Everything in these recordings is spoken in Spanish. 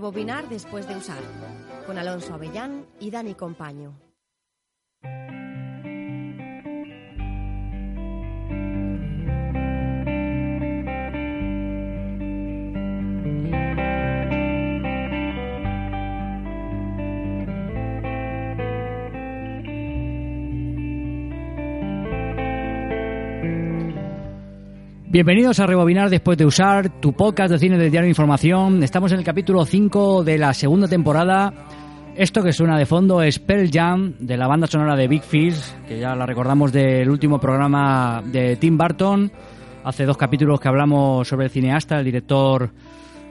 Rebobinar después de usar, con Alonso Avellán y Dani Compaño. Bienvenidos a Rebobinar después de usar tu podcast de cine de diario Información. Estamos en el capítulo 5 de la segunda temporada. Esto que suena de fondo es Pearl Jam de la banda sonora de Big Fish, que ya la recordamos del último programa de Tim Burton. Hace dos capítulos que hablamos sobre el cineasta, el director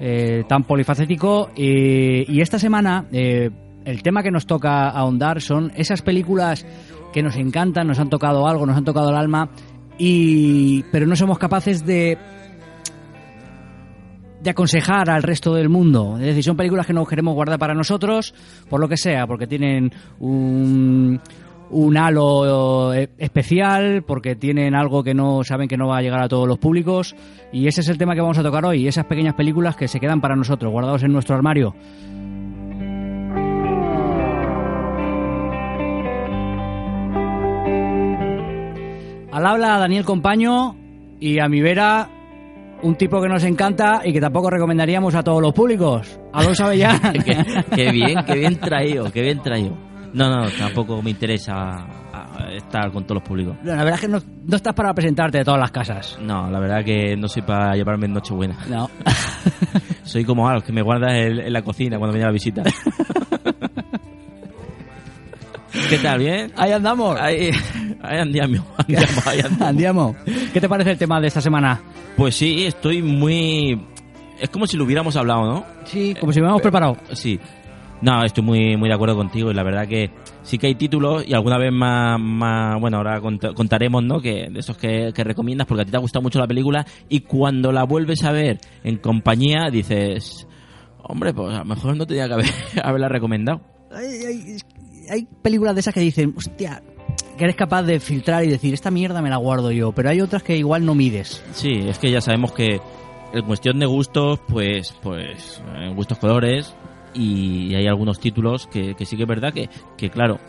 eh, tan polifacético. Y, y esta semana eh, el tema que nos toca ahondar son esas películas que nos encantan, nos han tocado algo, nos han tocado el alma y pero no somos capaces de de aconsejar al resto del mundo. Es decir, son películas que no queremos guardar para nosotros, por lo que sea, porque tienen un, un halo eh, especial, porque tienen algo que no saben que no va a llegar a todos los públicos. Y ese es el tema que vamos a tocar hoy, esas pequeñas películas que se quedan para nosotros, guardados en nuestro armario. Al habla Daniel Compaño y a mi vera un tipo que nos encanta y que tampoco recomendaríamos a todos los públicos. Alonso Avellán. qué, qué bien, qué bien traído, qué bien traído. No, no, tampoco me interesa estar con todos los públicos. La verdad es que no, no estás para presentarte de todas las casas. No, la verdad que no soy para llevarme en Nochebuena. No. Soy como a los que me guardas en, en la cocina cuando viene la visita. ¿Qué tal? ¿Bien? Ahí andamos. Ahí, ahí andiamo, andiamo, ahí andamos. Andiamo. ¿Qué te parece el tema de esta semana? Pues sí, estoy muy... Es como si lo hubiéramos hablado, ¿no? Sí, como si hubiéramos preparado. Sí. No, estoy muy muy de acuerdo contigo y la verdad que sí que hay títulos y alguna vez más, más bueno, ahora cont- contaremos, ¿no? Que de esos que, que recomiendas porque a ti te ha gustado mucho la película y cuando la vuelves a ver en compañía dices, hombre, pues a lo mejor no tenía que haber, haberla recomendado. Hay, hay- hay películas de esas que dicen, hostia, que eres capaz de filtrar y decir, esta mierda me la guardo yo, pero hay otras que igual no mides. Sí, es que ya sabemos que en cuestión de gustos, pues, pues, en gustos colores y hay algunos títulos que, que sí que es verdad que, que claro,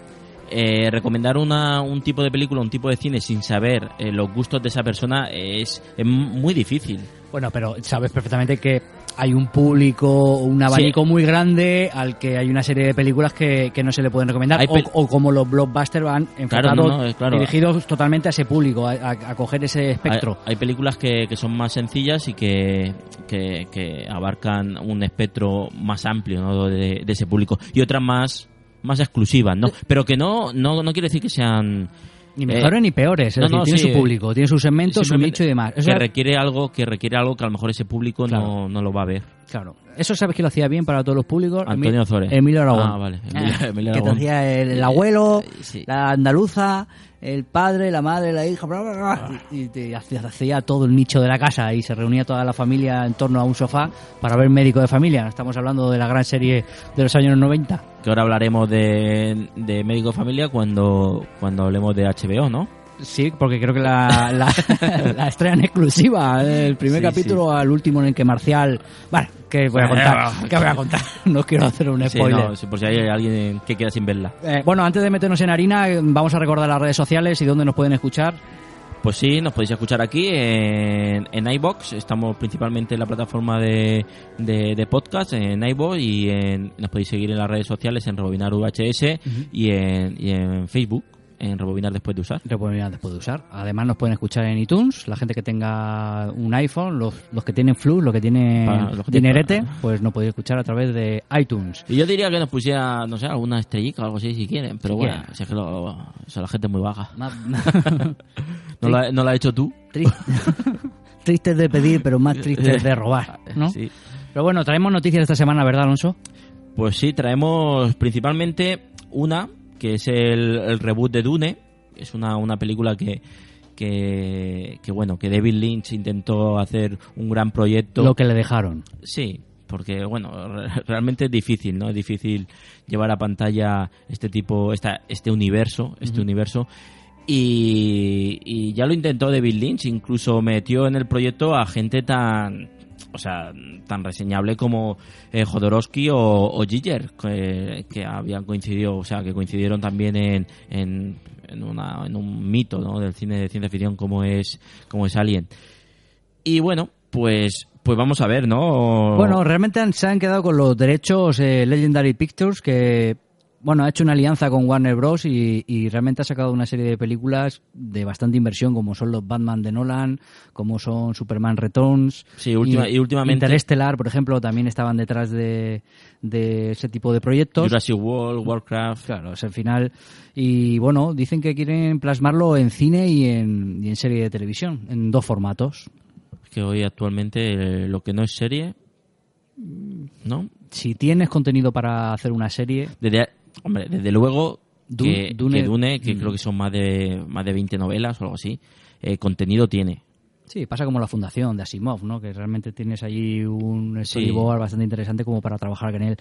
eh, recomendar una, un tipo de película, un tipo de cine sin saber eh, los gustos de esa persona es, es muy difícil. Bueno, pero sabes perfectamente que hay un público, un abanico muy grande al que hay una serie de películas que, que no se le pueden recomendar. O, como los blockbusters van enfocados, no, no, eh, claro. dirigidos totalmente a ese público, a, a- a coger ese espectro. Hay, hay películas que, que son más sencillas y que, que, que abarcan un espectro más amplio ¿no? de, de ese público y otras más más exclusivas, ¿no? Pero que no no, no quiere decir que sean Ni mejores eh, ni peores, es no, decir, no, tiene sí, su público, tiene sus segmentos, su nicho y demás. Eso que es- requiere algo que requiere algo que a lo mejor ese público Claro. no, no lo va a ver. Claro. Eso sabes que lo hacía bien para todos los públicos. Antonio Ozores. Emilio Aragón. Ah, vale. Emilio- Emilio que te Aragón. hacía el, el abuelo, Eh, sí. la andaluza, el padre, la madre, la hija, bla, bla, bla, y te hacía, todo el nicho de la casa y se reunía toda la familia en torno a un sofá para ver médico de familia. Estamos hablando de la gran serie de los años 90. Que ahora hablaremos de, de Médico Familia cuando, cuando hablemos de HBO, ¿no? Sí, porque creo que la, la, la estrella en exclusiva, el primer Sí, capítulo al último en el que Marcial... Bueno, ¿qué voy a contar? ¿Qué voy a contar? No quiero hacer un Sí, spoiler. no, sí, por si hay alguien que queda sin verla. Eh, bueno, antes de meternos en harina, vamos a recordar las redes sociales y dónde nos pueden escuchar. Pues sí, nos podéis escuchar aquí en, en iBox. Estamos principalmente en la plataforma de, de, de podcast, en iBox, y en- nos podéis seguir en las redes sociales en Rebobinar VHS y, en, y en Facebook, en Rebobinar después de usar. Rebobinar después de usar. Además, nos pueden escuchar en iTunes. La gente que tenga un iPhone, los, los que tienen Flux, los que tienen Para- los que tienen- dinerete, pues nos podéis escuchar a través de iTunes. Y yo diría que nos pusiera, no sé, alguna estrellita o algo así si quieren, pero Si bueno, quieren. si es que lo, o sea, la gente es muy baja. ¿No, lo, ha- no lo has hecho tú? Tri- Tristes de pedir, pero más tristes de robar, ¿no? Sí. Pero bueno, traemos noticias esta semana, ¿verdad, Alonso? Pues sí, traemos principalmente una, que es el, el reboot de Dune. Es una, una película que, que, que, bueno, que David Lynch intentó hacer un gran proyecto. Lo que le dejaron. Sí, porque bueno, re- realmente es difícil, ¿no? Es difícil llevar a pantalla este tipo, esta, este universo, este universo. Y, y ya lo intentó David Lynch, incluso metió en el proyecto a gente tan o sea, tan reseñable como eh, Jodorowsky o, o Giger, que, habían coincidido, o sea, que coincidieron también en, en, una, en un mito ¿no? del cine de ciencia ficción como es, como es Alien. Y bueno, pues pues vamos a ver, ¿no? Bueno, realmente se han quedado con los derechos eh, Legendary Pictures, que bueno, ha hecho una alianza con Warner Bros. Y, y realmente ha sacado una serie de películas de bastante inversión, como son los Batman de Nolan, como son Superman Returns. Sí, última- y últimamente- Interstellar, por ejemplo, también estaban detrás de, de ese tipo de proyectos. Jurassic World, Warcraft. Claro, es el final. Y bueno, dicen que quieren plasmarlo en cine y en, y en serie de televisión, en dos formatos. que hoy actualmente eh, lo que no es serie, ¿no? Si tienes contenido para hacer una serie, Desde, hombre, desde luego Dune- que Dune- que, Dune, que Mm. creo que son más de más de 20 novelas o algo así, eh, contenido tiene. Sí, pasa como la fundación de Asimov, ¿no? Que realmente tienes allí un storyboard bastante interesante como para trabajar con él.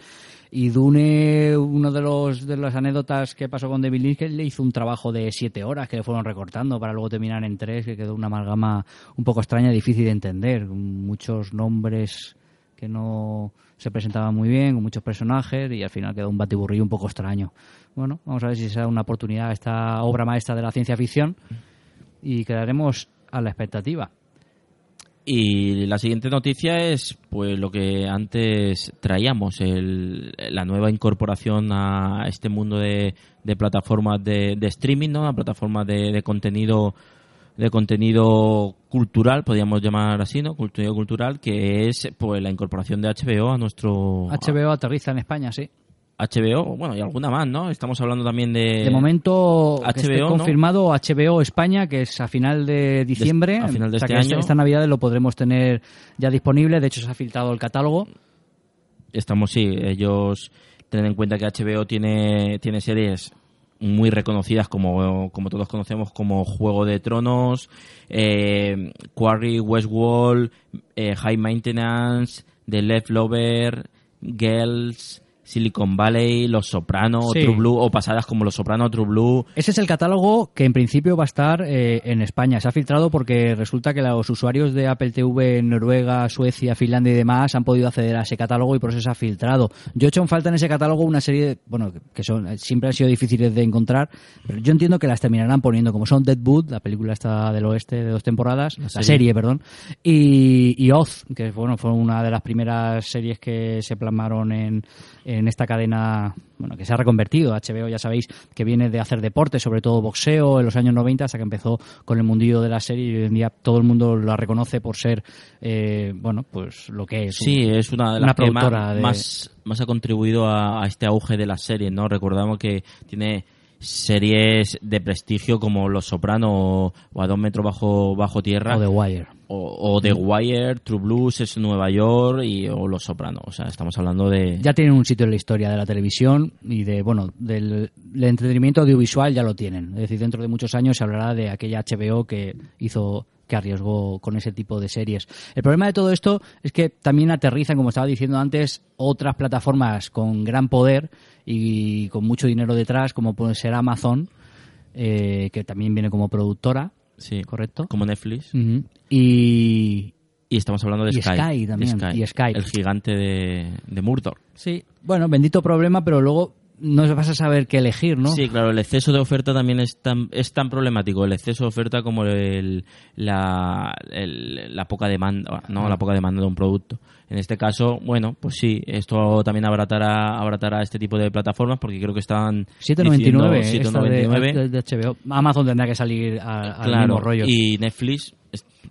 Y Dune, uno de los de las anécdotas que pasó con David Lynch, que le hizo un trabajo de siete horas que le fueron recortando para luego terminar en tres, que quedó una amalgama un poco extraña, difícil de entender, muchos nombres que no se presentaban muy bien, con muchos personajes y al final quedó un batiburrillo un poco extraño. Bueno, vamos a ver si se da una oportunidad esta obra maestra de la ciencia ficción y quedaremos a la expectativa. Y la siguiente noticia es pues lo que antes traíamos, el, la nueva incorporación a este mundo de, de plataformas de, de streaming, ¿no? A plataformas de, de contenido de contenido cultural, podríamos llamar así, ¿no? Contenido cultural, que es pues la incorporación de HBO a nuestro HBO aterriza en España, sí. HBO, bueno, y alguna más, ¿no? Estamos hablando también de De momento, que esté HBO, ¿no? confirmado HBO España, que es a final de diciembre. a final de O sea este que año. Esta Navidad lo podremos tener ya disponible. De hecho, se ha filtrado el catálogo. estamos sí ellos ten en cuenta que HBO tiene tiene series muy reconocidas como, como todos conocemos como Juego de Tronos eh, Quarry Westworld eh, High Maintenance The Leftover Girls Silicon Valley Los Soprano Sí. True Blue o pasadas como Los Soprano True Blue Ese es el catálogo que en principio va a estar eh, en España. Se ha filtrado porque resulta que los usuarios de Apple TV en Noruega, Suecia, Finlandia y demás han podido acceder a ese catálogo y por eso se ha filtrado. Yo he hecho en falta en ese catálogo una serie, de- bueno, que son eh, siempre han sido difíciles de encontrar, pero yo entiendo que las terminarán poniendo como son Deadwood, la película esta del oeste de dos temporadas, la serie. serie, perdón, y, y Oz, que bueno, fue una de las primeras series que se plasmaron en, en esta cadena, bueno, que se ha reconvertido. HBO, ya sabéis, que viene de hacer deporte, sobre todo boxeo, en los años 90, hasta que empezó con el mundillo de la serie y hoy en día todo el mundo la reconoce por ser, eh, bueno, pues lo que es. Sí, es una de las que más, productora de- más, más ha contribuido a, a este auge de las series, ¿no? Recordamos que tiene series de prestigio como Los Soprano o, o A dos metros bajo, bajo tierra O The Wire. o, o The Wire, True Blues es Nueva York y, o Los Soprano. O sea, estamos hablando de... Ya tienen un sitio en la historia de la televisión y de, bueno, del, del entretenimiento audiovisual ya lo tienen. Es decir, dentro de muchos años se hablará de aquella HBO que hizo que arriesgó con ese tipo de series. El problema de todo esto es que también aterrizan, como estaba diciendo antes, otras plataformas con gran poder y con mucho dinero detrás, como puede ser Amazon, eh, que también viene como productora, Sí, ¿correcto? como Netflix. Y Y estamos hablando de Y Sky. Sky también, y Sky. El gigante de, de Murdoch. sí, bueno, bendito problema, pero luego no vas a saber qué elegir, ¿no? Sí, claro, el exceso de oferta también es tan, es tan problemático, el exceso de oferta como el, la, el- la poca demanda, no, la poca demanda de un producto. En este caso, bueno, pues sí, esto también abaratará, abaratará este tipo de plataformas porque creo que están 7.99 diciendo esta de, 7.99. de- de HBO. Amazon tendrá que salir a- al claro, mismo rollo. y Netflix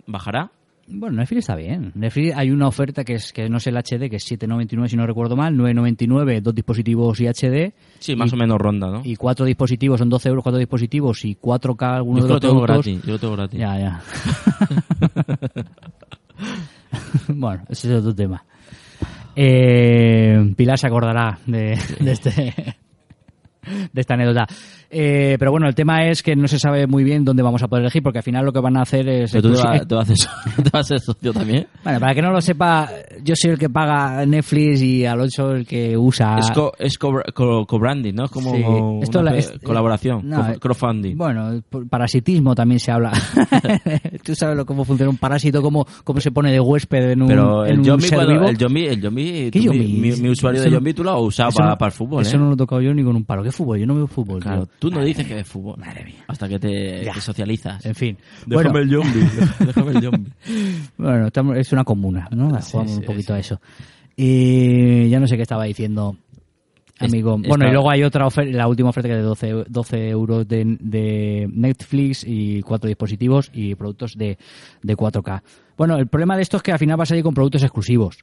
bajará. Bueno, Netflix está bien. Netflix hay una oferta que es que no es el HD, que es 7.99 si no recuerdo mal, 9.99 dos dispositivos y HD. Sí, más y, o menos ronda, ¿no? Y cuatro dispositivos, son 12 euros cuatro dispositivos y 4K algunos yo de lo los tengo productos. gratis, yo lo tengo gratis. Ya, ya. bueno, ese es otro tema. Eh, Pilar se acordará de, de este de esta anécdota. Eh, pero bueno, el tema es que no se sabe muy bien dónde vamos a poder elegir, porque al final lo que van a hacer es... Pero tú te vas, te vas a hacer, te vas a hacer socio también. Bueno, para que no lo sepa, yo soy el que paga Netflix y Alonso el que usa... Es, co, es co, co, co-branding, ¿no? Es como Sí. una Esto la- es- colaboración, no, co- eh, crowdfunding. Bueno, parasitismo también se habla. Tú sabes lo, cómo funciona un parásito, cómo, cómo se pone de huésped en un, Pero en el un zombie, ser cuando- vivo. el zombie, el zombie, ¿Qué tú- zombie? mi, mi usuario Eso de zombie tú lo has usado para, no- para el fútbol, Eso ¿eh? no lo he tocado yo ni con un palo. ¿Qué fútbol? Yo no veo fútbol. Claro, tío. Tú no dices que ves fútbol. Madre mía. Hasta que te, socializas. En fin. Déjame bueno, el zombie. Déjame el zombie. bueno estamos- es una comuna, ¿no? Sí, Jugamos sí, un poquito sí. a eso. Y ya no sé qué estaba diciendo. Es- Amigo. está- Bueno, y luego hay otra oferta, la última oferta que es de 12, 12 euros de, de Netflix y cuatro dispositivos y productos de, de 4K. Bueno, el problema de esto es que al final vas a ir con productos exclusivos.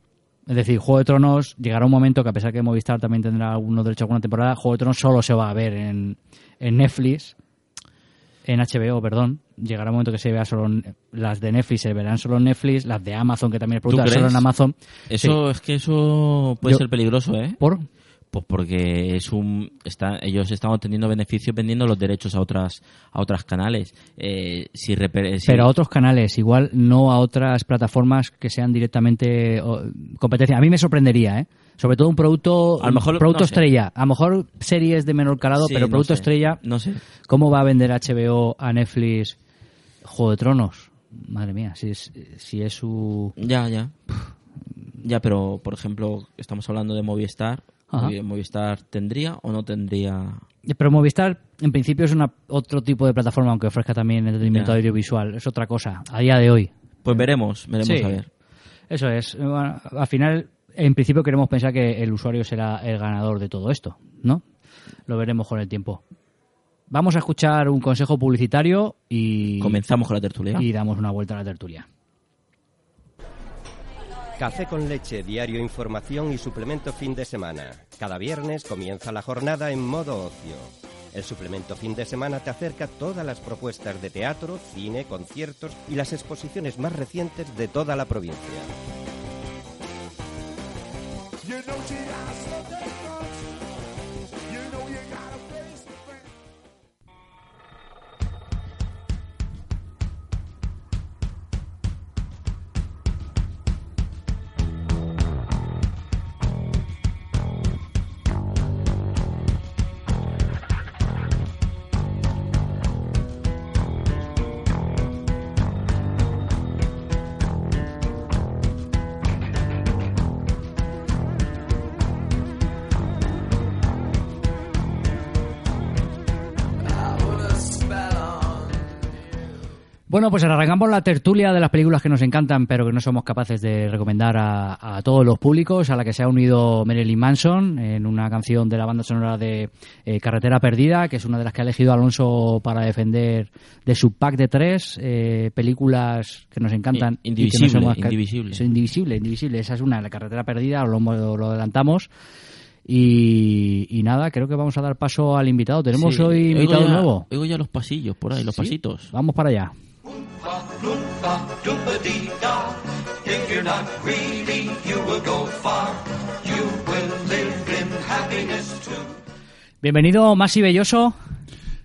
Es decir, Juego de Tronos llegará un momento que a pesar que Movistar también tendrá algunos derechos a alguna temporada, Juego de Tronos solo se va a ver en, en Netflix, en HBO, perdón. Llegará un momento que se vea solo las de Netflix, se verán solo en Netflix, las de Amazon, que también es producto solo en Amazon. Eso es que eso puede Yo- ser peligroso, ¿eh? ¿Por? Pues porque es un está, ellos están obteniendo beneficios vendiendo los derechos a otras a otras canales. Eh, si, reper- si- Pero a otros canales, igual no a otras plataformas que sean directamente competencia. A mí me sorprendería, ¿eh? Sobre todo un producto, A lo mejor- producto no sé. estrella. A lo mejor series de menor calado, Sí, pero no producto sé, estrella. No sé. ¿Cómo va a vender HBO a Netflix Juego de Tronos? Madre mía, si es, si es su... Ya, ya. Ya, pero por ejemplo, estamos hablando de Movistar. Ajá. Movistar tendría o no tendría. Pero Movistar, en principio, es una, otro tipo de plataforma, aunque ofrezca también entretenimiento audiovisual. Es otra cosa, a día de hoy. Pues veremos, veremos Sí. a ver. Eso es. Bueno, al final, en principio queremos pensar que el usuario será el ganador de todo esto, ¿no? Lo veremos con el tiempo. Vamos a escuchar un consejo publicitario y, Comenzamos con la tertulia. y damos una vuelta a la tertulia. Café con leche, diario información y suplemento fin de semana. Cada viernes comienza la jornada en modo ocio. El suplemento fin de semana te acerca todas las propuestas de teatro, cine, conciertos y las exposiciones más recientes de toda la provincia. Bueno, pues arrancamos la tertulia de las películas que nos encantan, pero que no somos capaces de recomendar a, a todos los públicos, a la que se ha unido Marilyn Manson en una canción de la banda sonora de eh, Carretera Perdida, que es una de las que ha elegido Alonso para defender de su pack de tres eh, películas que nos encantan. In- y que no indivisible, somos indivisible. Es indivisible, indivisible. Esa es una, la Carretera Perdida, lo, lo adelantamos. Y, y nada, creo que vamos a dar paso al invitado. ¿Tenemos Sí. hoy invitado ya- nuevo? Oigo ya los pasillos por ahí, los ¿Sí? pasitos. Vamos para allá. If you're not greedy, you will go far. You will live in happiness too. Bienvenido, Masi Belloso.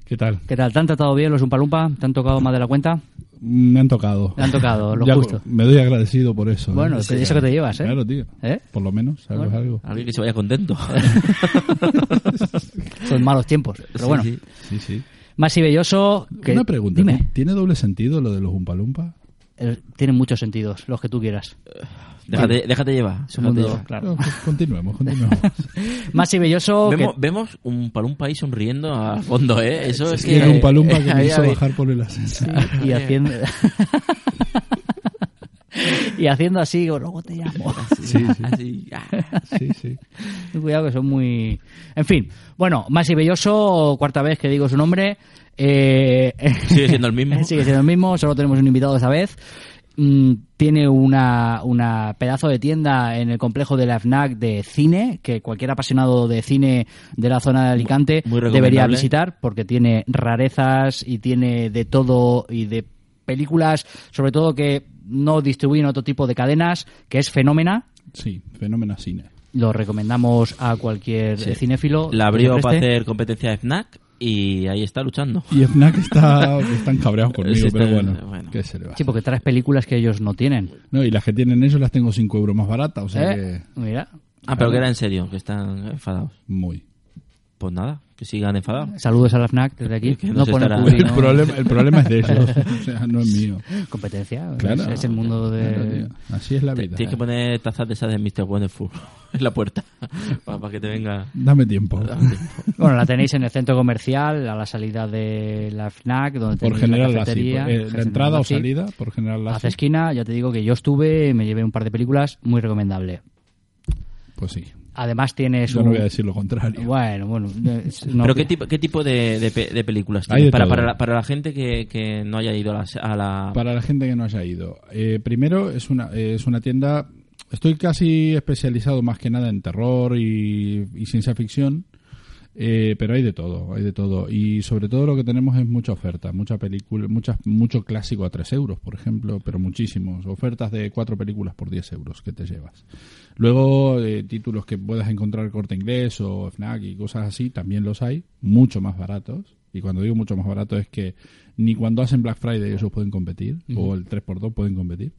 ¿Qué tal? ¿Qué tal? ¿Te han tratado bien los Umpalumpa? ¿Te han tocado más de la cuenta? Me han tocado. Me han tocado, lo Ya justo. Me doy agradecido por eso. ¿eh? Bueno, eso que te llevas, ¿eh? Claro, tío. ¿Eh? Por lo menos, ¿sabes Bueno. algo? Alguien que se vaya contento. Son malos tiempos. Pero Sí, bueno, sí. Sí, sí. Masi Belloso. que- Una pregunta. Dime. ¿Tiene doble sentido lo de los Umpalumpa? Eh, Tienen muchos sentidos, los que tú quieras. Déjate, déjate llevar. Déjate mundo, llevar. claro. No, pues continuemos, continuemos. Masi Belloso. que- Vemos, vemos un palumpa ahí sonriendo al fondo, ¿eh? Eso es Es que... un palumpa que me hizo bajar por el ascensor. y haciendo. y haciendo así, digo, luego te llamo. Sí, sí. Así. Sí, sí. Cuidado que son muy... En fin, bueno, Masi Belloso, cuarta vez que digo su nombre. Eh... Sigue siendo el mismo. Sigue siendo el mismo, solo tenemos un invitado esta vez. Mm, tiene una, una pedazo de tienda en el complejo de la FNAC de cine, que cualquier apasionado de cine de la zona de Alicante Muy debería visitar, porque tiene rarezas y tiene de todo y de películas, sobre todo que no distribuyen otro tipo de cadenas, que es Fenómena. Sí, fenómeno cine. Lo recomendamos a cualquier Sí. cinéfilo. La abrió para hacer competencia de FNAC y ahí está luchando. Y FNAC está, están cabreados conmigo, Sí, está- pero bueno, bueno. ¿qué se le va a Sí, porque traes películas que ellos no tienen. No, y las que tienen ellos las tengo 5 euros más baratas, o sea ¿Eh? Mira, Ah, pero que era en serio, que están enfadados. muy. Pues nada, que sigan enfadados. saludos a la FNAC desde aquí. Que no pone estará- El, ¿no? problema, el problema es de ellos, o sea, no es mío. Competencia. Claro. Es, es el mundo de... Así es la vida. Tienes que poner tazas de esas de Mr. Wonderful en la puerta para, que te venga. Dame tiempo. Bueno, la tenéis en el centro comercial, a la salida de la FNAC, donde Por tenéis general, la cafetería. Eh, la entrada o salida, por general, Hace así. esquina, ya te digo que yo estuve, me llevé un par de películas, muy recomendable. Pues sí. Además tienes Yo un... no voy a decir lo contrario. Bueno, bueno. no- ¿Pero qué tipo, qué tipo de, de pe- de películas de Para, para, la, para la gente que, que no haya ido a la... a la- Para la gente que no haya ido. Eh, primero, es una, eh, es una tienda. Estoy casi especializado más que nada en terror y, y ciencia ficción. Eh, pero hay de todo, hay de todo. Y sobre todo lo que tenemos es mucha oferta, mucha película, muchas, mucho clásico a 3 euros, por ejemplo, pero muchísimos. Ofertas de cuatro películas por 10 euros que te llevas. Luego, eh, títulos que puedas encontrar corte inglés o FNAC y cosas así, también los hay, mucho más baratos. Y cuando digo mucho más barato es que ni cuando hacen Black Friday ellos pueden competir, o el 3x2 pueden competir,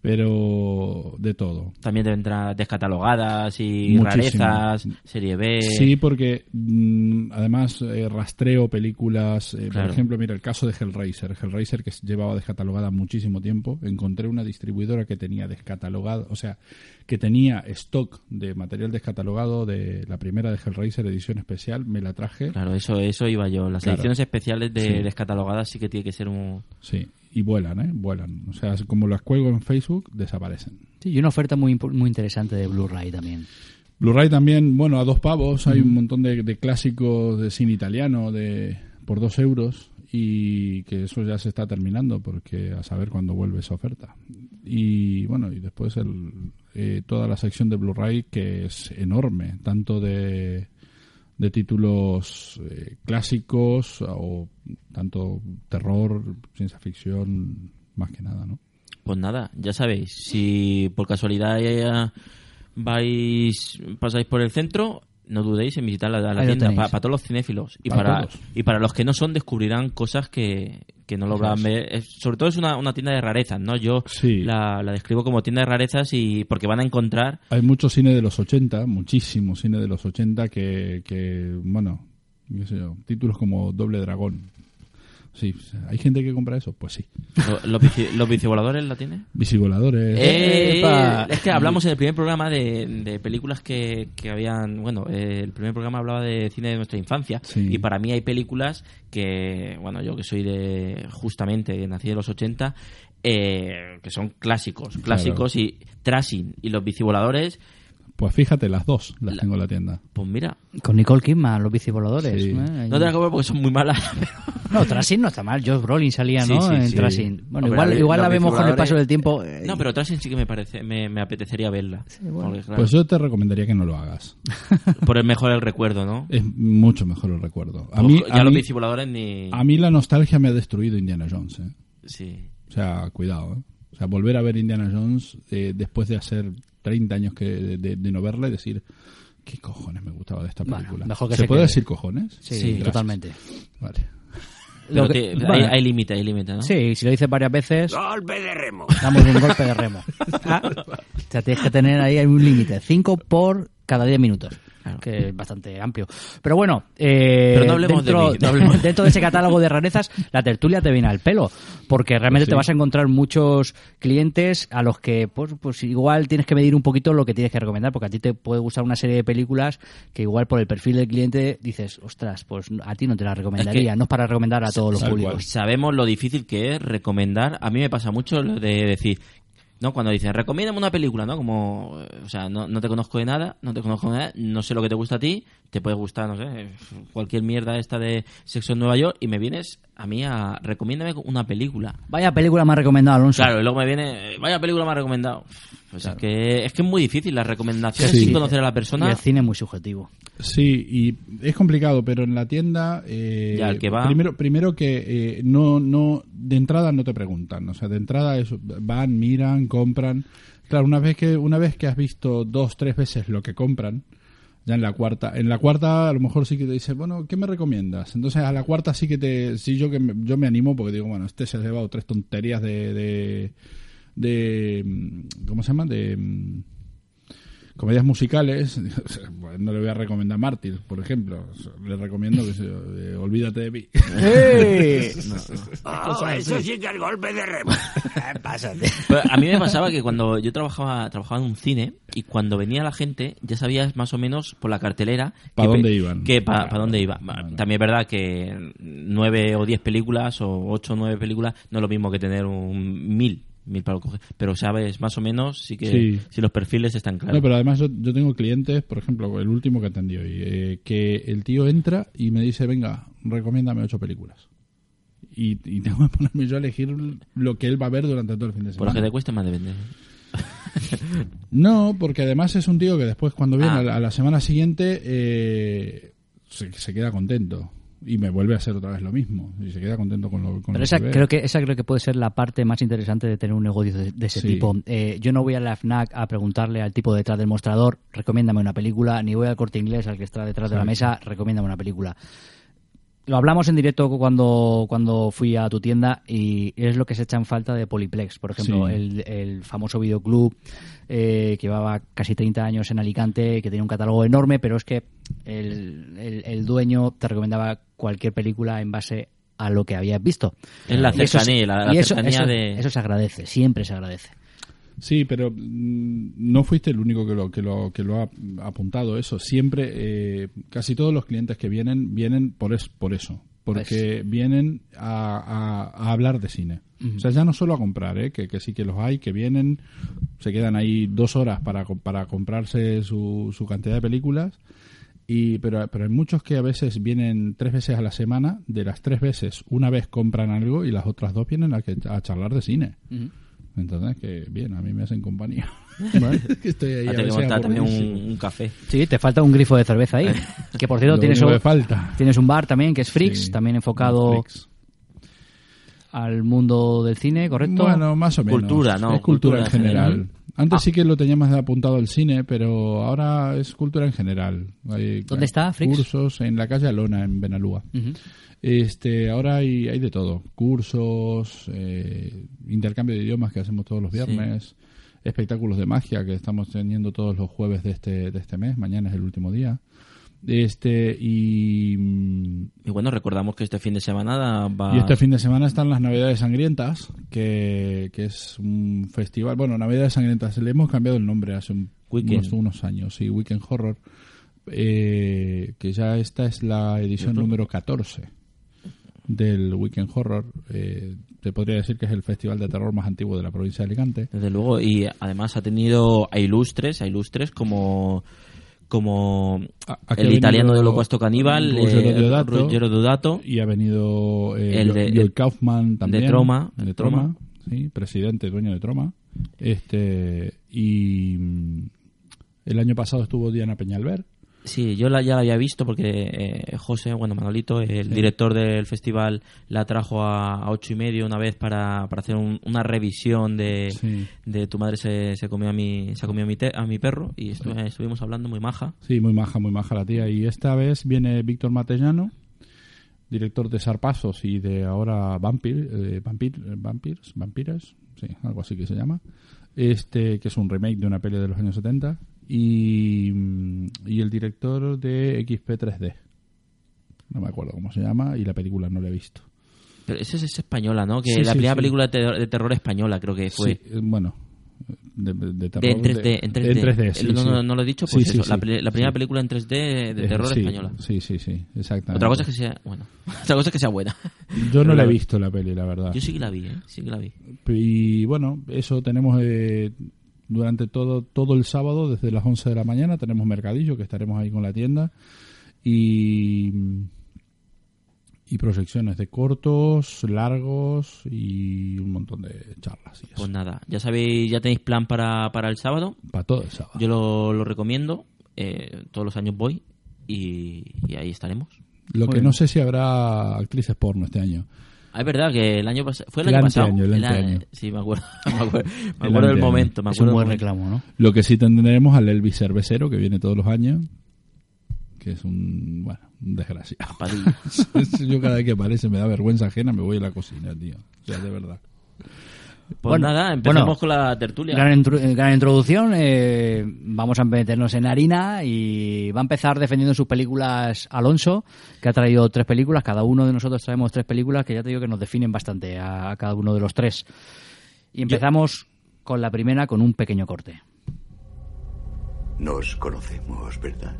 pero de todo. También te vendrán descatalogadas y Muchísimo. rarezas, serie B... Sí, porque mm, además eh, rastreo películas. eh, Claro. Por ejemplo, mira el caso de Hellraiser. Hellraiser que llevaba descatalogada muchísimo tiempo. Encontré una distribuidora que tenía descatalogado, o sea, que tenía stock de material descatalogado de la primera de Hellraiser edición especial. Me la traje. Claro, eso, eso iba yo. Las Claro. ediciones especiales de Sí. descatalogadas sí que tiene que ser un... Sí, y vuelan, ¿eh? Vuelan. O sea, como las cuelgo en Facebook, desaparecen. Sí, y una oferta muy, muy interesante de Blu-ray también. Blu-ray también, bueno, a dos pavos. Hay un montón de, de clásicos de cine italiano de por dos euros y que eso ya se está terminando porque a saber cuándo vuelve esa oferta. Y bueno, y después el, eh, toda la sección de Blu-ray que es enorme, tanto de, de títulos eh, clásicos o tanto terror, ciencia ficción, más que nada, ¿no? Pues nada, ya sabéis, si por casualidad vais pasáis por el centro, no dudéis en visitar la, la tienda para todos los cinéfilos y Para y para los que no son descubrirán cosas que, que no logran ver. Sobre todo es una, una tienda de rarezas, ¿no? Yo Sí. la, la describo como tienda de rarezas y porque van a encontrar Hay mucho cine de los 80, muchísimo cine de los 80 que, que bueno, qué sé yo, títulos como Doble Dragón. Sí, ¿hay gente que compra eso? Pues sí. lo- los, bici- los bicivoladores, ¿la tiene? Visivoladores. Eh, ¡Epa! es que hablamos en el primer programa de, de películas que, que habían. Bueno, eh, el primer programa hablaba de cine de nuestra infancia. Sí. Y para mí hay películas que, bueno, yo que soy de. Justamente, nací de los 80, eh, que son clásicos. Clásicos y Trashing y los bicivoladores. Pues fíjate, las dos las La- tengo en la tienda. Pues mira, Con Nicole Kidman, los bicivoladores. Sí. ¿eh? No te la comer porque son muy malas. No, Trashing no está mal. Josh Brolin salía, Sí, ¿no? sí, en sí. Trashing. Bueno, Hombre, igual, la- igual la vemos con el paso del tiempo. eh, No, pero Trashing sí que me parece, me, me apetecería verla. Porque, claro, Pues yo te recomendaría que no lo hagas. por el mejor el recuerdo, ¿no? Es mucho mejor el recuerdo. A mí, ya a los mí, bicivoladores ni. a mí la nostalgia me ha destruido Indiana Jones. ¿eh? Sí. O sea, cuidado. ¿eh? O sea, volver a ver Indiana Jones eh, después de hacer 30 años que de, de- de no verla y decir, ¿qué cojones me gustaba de esta Bueno, película? mejor que ¿Se se puede quede. decir cojones? Sí, totalmente. Vale. Pero Lo que- hay límite, hay límite, ¿no? Sí, si lo dices varias veces, Golpe de remo. damos un golpe de remo. Ah, o sea, tienes que tener ahí un límite. Cinco por cada 10 minutos. Claro. Que es bastante amplio. Pero bueno, eh, Pero no hablemos de dentro, mí, no hablemos- dentro de ese catálogo de rarezas, la tertulia te viene al pelo. Porque realmente sí. te vas a encontrar muchos clientes a los que, pues, pues igual tienes que medir un poquito lo que tienes que recomendar. Porque a ti te puede gustar una serie de películas que igual por el perfil del cliente dices, ostras, pues a ti no te la recomendaría. no es para recomendar a todos los públicos. Sabemos lo difícil que es recomendar. A mí me pasa mucho lo de decir, ¿no? Cuando dicen, recomiéndame una película, ¿no? Como, eh, o sea, no, no te conozco de nada, no te conozco de nada, no sé lo que te gusta a ti, te puede gustar, no sé, cualquier mierda esta de sexo en Nueva York y me vienes a mí a, recomiéndame una película. Vaya película más recomendada, Alonso. Claro, y luego me viene, vaya película me ha recomendado. Pues es, que, es que es muy difícil las recomendaciones Sí. sin conocer a la Y persona. el cine es muy subjetivo. Sí, y es complicado, pero en la tienda... eh, Ya, el que va- Primero, primero que eh, no, no, de entrada no te preguntan. O sea, de entrada es, van, miran, compran. Claro, una vez que una vez que has visto dos, tres veces lo que compran, Ya en la cuarta, en la cuarta a lo mejor sí que te dice, bueno, ¿qué me recomiendas? Entonces a la cuarta sí que te, sí yo que me, yo me animo porque digo, bueno, este se ha llevado tres tonterías de, de, de ¿cómo se llama? De comedias musicales. No le voy a recomendar Mártir, por ejemplo. Le recomiendo que se, eh, olvídate de mí. eso sí que es golpe de remo. Pásate. Pero a mí me pasaba que cuando yo trabajaba trabajaba en un cine y cuando venía la gente ya sabías más o menos por la cartelera Pa' que pe- dónde iban. que para Claro, dónde iba. claro. También es verdad que nueve o diez películas o ocho o nueve películas no es lo mismo que tener un mil mil para coger, pero sabes más o menos sí que Sí. si los perfiles están claros. No, pero además yo, yo tengo clientes, por ejemplo, el último que atendí hoy, eh, que el tío entra y me dice, venga, recomiéndame ocho películas. Y, y tengo que ponerme yo a elegir lo que él va a ver durante todo el fin de por lo semana. que te cuesta más de vender. No, porque además es un tío que después cuando viene Ah. a, la, a la semana siguiente eh, se, se queda contento y me vuelve a hacer otra vez lo mismo y se queda contento con lo, con Pero lo esa que ve. creo que esa creo que puede ser la parte más interesante de tener un negocio de, de ese Sí. tipo. Eh, yo no voy a la FNAC a preguntarle al tipo detrás del mostrador, recomiéndame una película, ni voy al corte inglés al que está detrás de la mesa, recomiéndame una película. Lo hablamos en directo cuando, cuando fui a tu tienda y es lo que se echa en falta de Poliplex. Por ejemplo, Sí. el, el famoso videoclub eh, que llevaba casi 30 años en Alicante, que tenía un catálogo enorme, pero es que el, el- el dueño te recomendaba cualquier película en base a lo que habías visto. Es la eso cercanía, se- la- la eso- cercanía eso- de- Eso se agradece, siempre se agradece. Sí, pero mm, no fuiste el único que lo que lo que lo ha apuntado eso. Siempre, eh, casi todos los clientes que vienen vienen por es, por eso, porque vienen a, a- a hablar de cine. O sea, ya no solo a comprar, ¿eh? que, que sí que los hay, que vienen, se quedan ahí dos horas para, para comprarse su, su cantidad de películas. Y, pero, pero hay muchos que a veces vienen tres veces a la semana, de las tres veces, una vez compran algo y las otras dos vienen a, que- a charlar de cine. Entonces, que bien, a mí me hacen compañía. ¿Vale? Que Estoy ahí a también un, un café. Sí, te falta un grifo de cerveza ahí. Que por cierto, tienes un, que falta. tienes un bar también que es Frix, Sí, también enfocado al mundo del cine, ¿correcto? Bueno, más o menos. Cultura, ¿no? Es cultura, Cultura en en general. general. Antes Ah. sí que lo teníamos apuntado al cine, pero ahora es cultura en general. Hay- ¿Dónde hay está? Cursos en la calle Alona, en Benalúa. Este, ahora hay, hay de todo. Cursos, eh, intercambio de idiomas que hacemos todos los viernes, espectáculos de magia que estamos teniendo todos los jueves de este, de este mes. Mañana es el último día. Este, y, mm, Y bueno, recordamos que este fin de semana va... y este fin de semana están las Navidades Sangrientas, que, que es un festival. Bueno, Navidades Sangrientas, le hemos cambiado el nombre hace un- unos, unos años, sí, Weekend Horror. eh, que ya esta es la edición número 14 del Weekend Horror. Eh, te podría decir que es el festival de terror más antiguo de la provincia de Alicante. Desde luego, y además ha tenido a ilustres, a ilustres como como A- el italiano de Holocausto Caníbal, Ruggero eh, Deodato. Ruggero Deodato, Y ha venido eh, El de- Joel Kaufman también. Troma, De de Troma, sí, presidente, dueño de Troma. Este, y mm, el año pasado estuvo Diana Peñalver. Sí, yo la, ya la había visto porque eh, José, bueno, Manolito, el director del festival, la trajo a, a ocho y medio una vez para, para hacer un- una revisión de, Sí. de tu madre se, se comió a mi se comió a mi, te- a mi perro y estu- estuvimos hablando muy maja. Sí, muy maja, muy maja la tía. Y esta vez viene Víctor Matellano, director de Sarpasos y de ahora Vampir, eh, Vampir, Vampirs, Vampiras, sí, algo así que se llama. Este, que es un remake de una peli de los años 70. Y, mm, y el director de XP3D. No me acuerdo cómo se llama y la película no la he visto. Pero esa es, es española, ¿no? Que Sí, la sí, primera sí. película de terror, de terror española creo que fue. Sí, eh, bueno, de, de De, terror. en 3D, en 3D. En 3D, sí, El- no, sí. no, no lo he dicho, pues eso, la, primera película en 3D de Eh, terror española. Sí, sí, sí, exactamente. Otra cosa es que sea, bueno, otra cosa es que sea buena. Yo no la he visto la peli, la verdad. Yo sí que la vi, ¿eh? Sí que la vi. Y bueno, eso tenemos eh, durante todo todo el sábado, desde las 11 de la mañana, tenemos mercadillo, que estaremos ahí con la tienda. Y, y proyecciones de cortos, largos y un montón de charlas. Y eso. Pues nada, ya sabéis, ya tenéis plan para, para el sábado. Para todo el sábado. Yo lo, lo recomiendo. eh, todos los años voy y, y ahí estaremos. Lo Muy que bien. no sé si habrá actrices porno este año. Ah, es verdad que el año pasado. ¿Fue el, El año pasado? el El. Sí, me acuerdo. Me acuerdo, me El acuerdo del momento. Me Es un acuerdo buen reclamo, ¿no? Lo que sí tendremos al Elvis Cervecero, que viene todos los años. que es un, bueno, un desgraciado. Yo cada vez que aparece me da vergüenza ajena, me voy a la cocina, tío. O sea, de verdad. Pues Bueno, nada, empezamos bueno, con la tertulia. Gran, intru- gran introducción. eh, vamos a meternos en harina y va a empezar defendiendo sus películas Alonso, que ha traído tres películas. Cada uno de nosotros traemos tres películas que ya te digo que nos definen bastante a, a cada uno de los tres. Y empezamos con la primera con un pequeño corte. Nos conocemos, ¿verdad?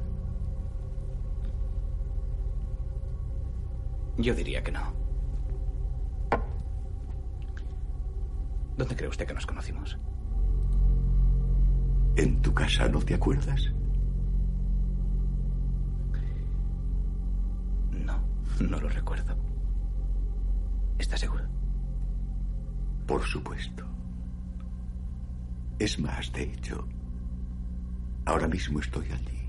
Yo diría que no. ¿Dónde cree usted que nos conocimos? ¿En tu casa no te acuerdas? No, no lo recuerdo. ¿Está seguro? Por supuesto. Es más, de hecho, ahora mismo estoy allí.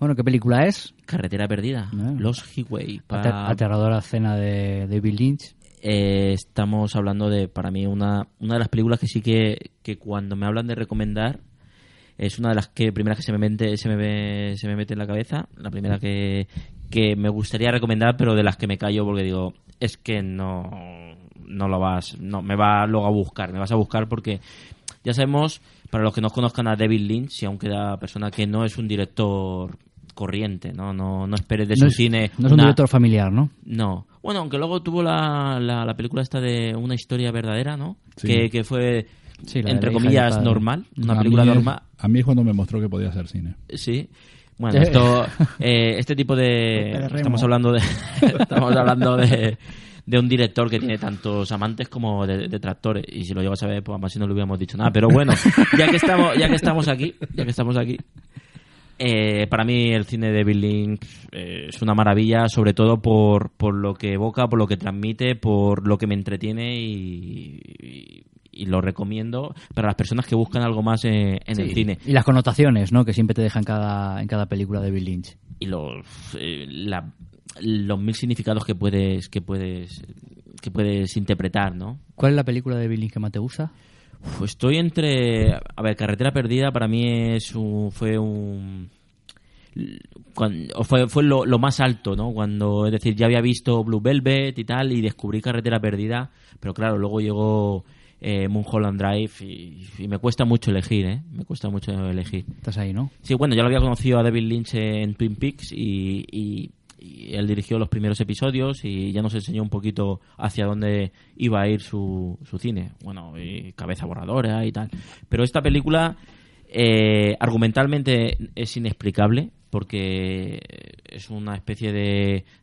Bueno, ¿qué película es? Carretera perdida. Ah. Los Highway. Aterradora escena de David Lynch. Eh, estamos hablando de, para mí, una, una de las películas que sí que, que cuando me hablan de recomendar es una de las que primeras que se me mete, se me, ve- se me mete en la cabeza. La primera que, que me gustaría recomendar, pero de las que me callo porque digo, es que no, no lo vas, no, me va luego a buscar, me vas a buscar porque ya sabemos, para los que no conozcan a David Lynch, y aunque da persona que no es un director corriente, no, no, no esperes de no su es, cine. no es un director familiar, ¿no? no. Bueno, aunque luego tuvo la, la, la película esta de una historia verdadera, ¿no? Sí. Que, que fue, Sí, de entre comillas, normal. Una A película normal. A mí es cuando me mostró que podía hacer cine. Sí. Bueno, esto, eh, este tipo de... De. Estamos hablando de... estamos hablando de, de un director que tiene tantos amantes como de- detractores. Y si lo llego a saber, pues más si no le hubiéramos dicho nada. Pero bueno, ya que estamos, ya que estamos aquí, ya que estamos aquí, eh, para mí el cine de Bill Lynch eh, es una maravilla, sobre todo por, por lo que evoca, por lo que transmite, por lo que me entretiene y, y- y lo recomiendo para las personas que buscan algo más eh, en el cine. Y las connotaciones, ¿no? Que siempre te dejan cada, en cada película de David Lynch. Y los, eh, la- los mil significados que puedes, que puedes, que puedes interpretar, ¿no? ¿Cuál es la película de David Lynch que más te gusta? Uf, estoy entre. A ver, Carretera Perdida para mí es un, fue un. cuan- o fue, fue lo, lo más alto, ¿no? Cuando, es decir, ya había visto Blue Velvet y tal, y descubrí Carretera Perdida, pero claro, luego llegó eh, Mulholland Drive y, y me cuesta mucho elegir, ¿eh? Me cuesta mucho elegir. Estás ahí, ¿no? Sí, bueno, yo lo había conocido a David Lynch en Twin Peaks y, y- él dirigió los primeros episodios y ya nos enseñó un poquito hacia dónde iba a ir su, su cine. Bueno, y cabeza borradora y tal. Pero esta película eh, argumentalmente es inexplicable porque es una especie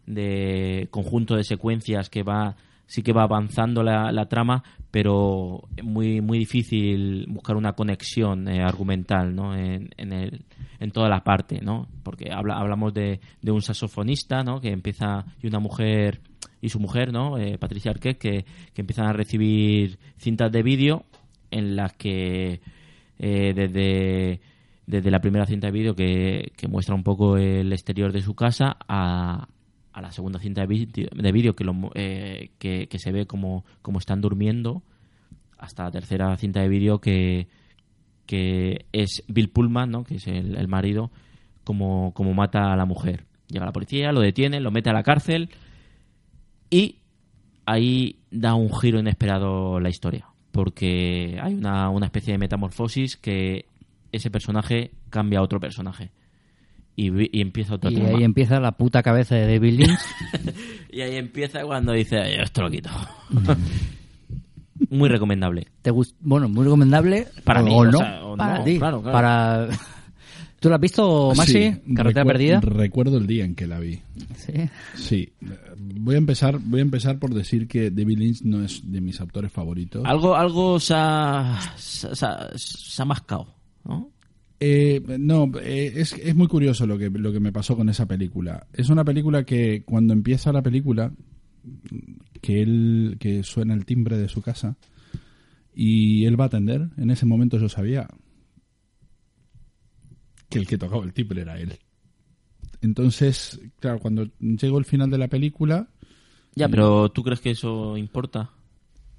de conjunto de secuencias que va sí que va avanzando la, la trama pero muy muy difícil buscar una conexión eh, argumental ¿no? en, en, el, en toda la parte ¿no? porque habla, hablamos de, de un saxofonista ¿no? que empieza y una mujer y su mujer ¿no? Eh, Patricia Arquette que, que empiezan a recibir cintas de vídeo en las que eh, desde, desde la primera cinta de vídeo que, que muestra un poco el exterior de su casa a, a la segunda cinta de vídeo de vídeo que, eh, que, se ve como, como están durmiendo hasta la tercera cinta de vídeo que, que es Bill Pullman, ¿no? que es el, el marido, como, como mata a la mujer. Llega la policía, lo detiene, lo mete a la cárcel y ahí da un giro inesperado la historia, porque hay una, una especie de metamorfosis que ese personaje cambia a otro personaje. Y, vi- y empieza otro Y ahí empieza la puta cabeza de David Lynch. Y ahí empieza cuando dice, "Ay, esto lo quito. Muy recomendable. ¿Te gust- bueno, muy recomendable. Para o, mí, o o no. sea, o para no, ti. claro, claro. Para... ¿Tú lo has visto, Maxi? Sí, ¿Carretera perdida? Recuerdo el día en que la vi. Sí. Sí. Voy a empezar, voy a empezar por decir que David Lynch no es de mis autores favoritos. Algo, algo se ha, se, se ha mascado, ¿no? Eh, no, eh, es, es muy curioso lo que, lo que me pasó con esa película. Es una película que cuando empieza la película, que él que suena el timbre de su casa y él va a atender, en ese momento yo sabía que el que tocaba el timbre era él. Entonces, claro, cuando llegó el final de la película, Ya, pero ¿tú crees que eso importa?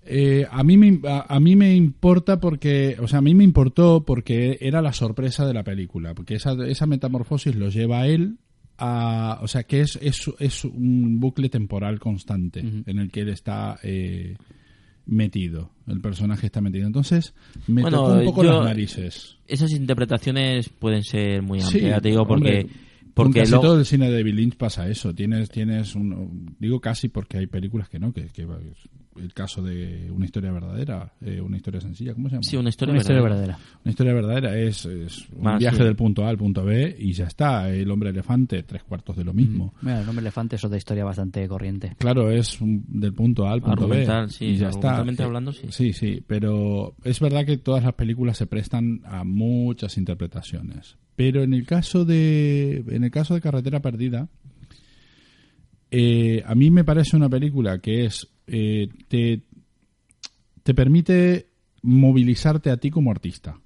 Eh, a, mí me, a, a mí me importa porque, o sea, a mí me importó porque era la sorpresa de la película, porque esa, esa metamorfosis lo lleva a él a, o sea, que es, es, es un bucle temporal constante en el que él está eh, metido, el personaje está metido. Entonces, me Bueno, tocó un poco yo- las narices. Esas interpretaciones pueden ser muy amplias, te digo, porque... hombre, porque casi todo el cine de David Lynch pasa eso. Tienes, tienes un, digo casi porque hay películas que no, que, que el caso de una historia verdadera, eh, una historia sencilla, ¿cómo se llama? Sí, una historia, Una historia verdadera. Una historia verdadera es, es un Más, viaje sí. del punto A al punto B y ya está. El hombre elefante, tres cuartos de lo mismo. Mira, el nombre elefante es otra historia bastante corriente. Claro, es un- del punto A al punto B. Sí, y ya está. Eh, hablando, sí. Sí, sí, pero es verdad que todas las películas se prestan a muchas interpretaciones. Pero en el caso de, en el caso de Carretera Perdida, eh, a mí me parece una película que es eh, te, te permite movilizarte a ti como artista,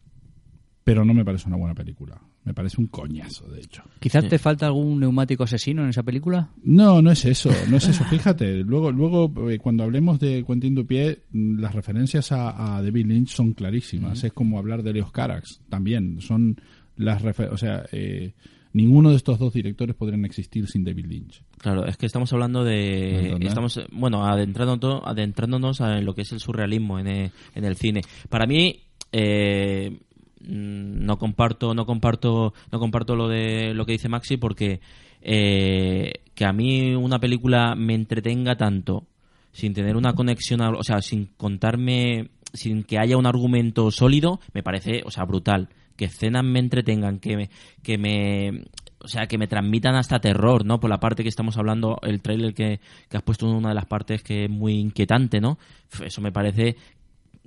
pero no me parece una buena película. Me parece un coñazo, de hecho. Quizás Sí. te falta algún neumático asesino en esa película. No, no es eso, no es eso. Fíjate, luego, luego eh, cuando hablemos de Quentin Dupié, mm, las referencias a, a David Lynch son clarísimas. Es como hablar de Leos Carax también. Son las refer- o sea, eh, ninguno de estos dos directores podrían existir sin David Lynch. Claro, es que estamos hablando de... ¿Entendés? Estamos, eh, bueno, adentrándonos, adentrándonos en lo que es el surrealismo en el, en el cine. Para mí, eh, no comparto no comparto no comparto lo de lo que dice Maxi porque eh, que a mí una película me entretenga tanto sin tener una conexión a- o sea sin contarme sin que haya un argumento sólido me parece o sea brutal que escenas me entretengan que me, que me o sea que me transmitan hasta terror no por la parte que estamos hablando el tráiler que, que has puesto en una de las partes que es muy inquietante no eso me parece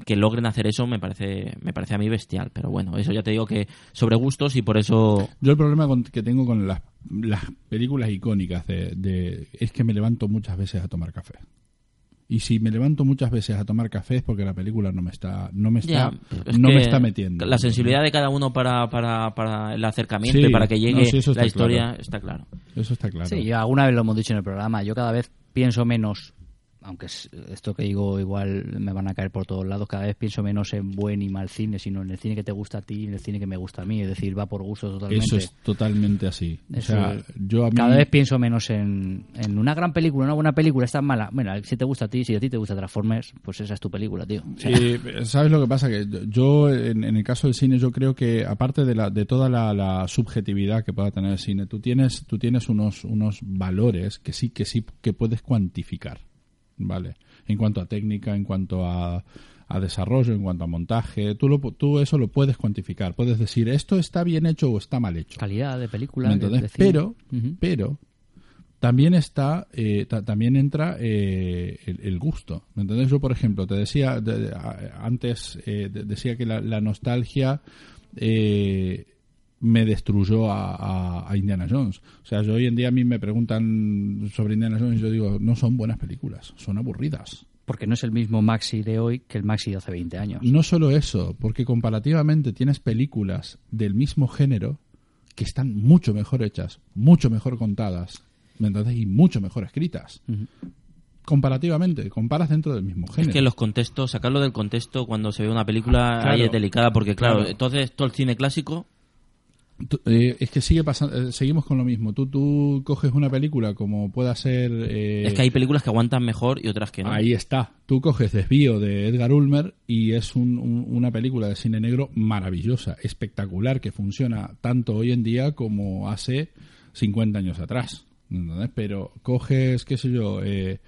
que logren hacer eso me parece me parece a mí bestial pero bueno eso ya te digo que sobre gustos y por eso Yo el problema que tengo con las, las películas icónicas de, de- es que me levanto muchas veces a tomar café. Y si me levanto muchas veces a tomar café es porque la película no me está no me está Ya, es no me está metiendo. la sensibilidad de cada uno para, para, para el acercamiento Sí, y para que llegue no, sí, la historia claro. está claro Eso está claro. Sí, yo alguna vez lo hemos dicho en el programa. Yo cada vez pienso menos, aunque es- esto que digo igual me van a caer por todos lados, cada vez pienso menos en buen y mal cine, sino en el cine que te gusta a ti y en el cine que me gusta a mí. Es decir, va por gusto totalmente. Eso es totalmente así. Eso o sea, es. yo a mí Cada vez pienso menos en, en una gran película, una buena película, está mala. Bueno, si te gusta a ti, si a ti te gusta Transformers, pues esa es tu película, tío. O sea, Eh, ¿Sabes lo que pasa? Que yo, en, en el caso del cine, yo creo que aparte de, la, de toda la, la subjetividad que pueda tener el cine, tú tienes, tú tienes unos, unos valores que sí, que sí que puedes cuantificar, ¿vale? En cuanto a técnica, en cuanto a, a desarrollo, en cuanto a montaje, tú, lo, tú eso lo puedes cuantificar. Puedes decir, esto está bien hecho o está mal hecho. calidad de película. ¿Me de-. Pero, pero también está, eh, ta- también entra eh, el, el gusto. ¿Me entendés? Yo, por ejemplo, te decía de- antes, eh, de- decía que la, la nostalgia eh, me destruyó a, a- a Indiana Jones. O sea, yo hoy en día a mí me preguntan sobre Indiana Jones y yo digo, no son buenas películas, son aburridas. Porque no es el mismo Maxi de hoy que el Maxi de hace 20 años. No solo eso, porque comparativamente tienes películas del mismo género que están mucho mejor hechas, mucho mejor contadas, ¿me entiendes? Y mucho mejor escritas. Comparativamente, comparas dentro del mismo es género. que los contextos sacarlo del contexto cuando se ve una película Claro. ahí es delicada porque claro, Claro. entonces todo el cine clásico eh, es que sigue pasando, eh, seguimos con lo mismo. Tú, tú coges una película como pueda ser... eh, es que hay películas que aguantan mejor y otras que no Ahí está. Tú coges Desvío de Edgar Ulmer y es un- un- una película de cine negro maravillosa, espectacular, que funciona tanto hoy en día como hace 50 años atrás. ¿Entendés? Pero coges, qué sé yo, eh,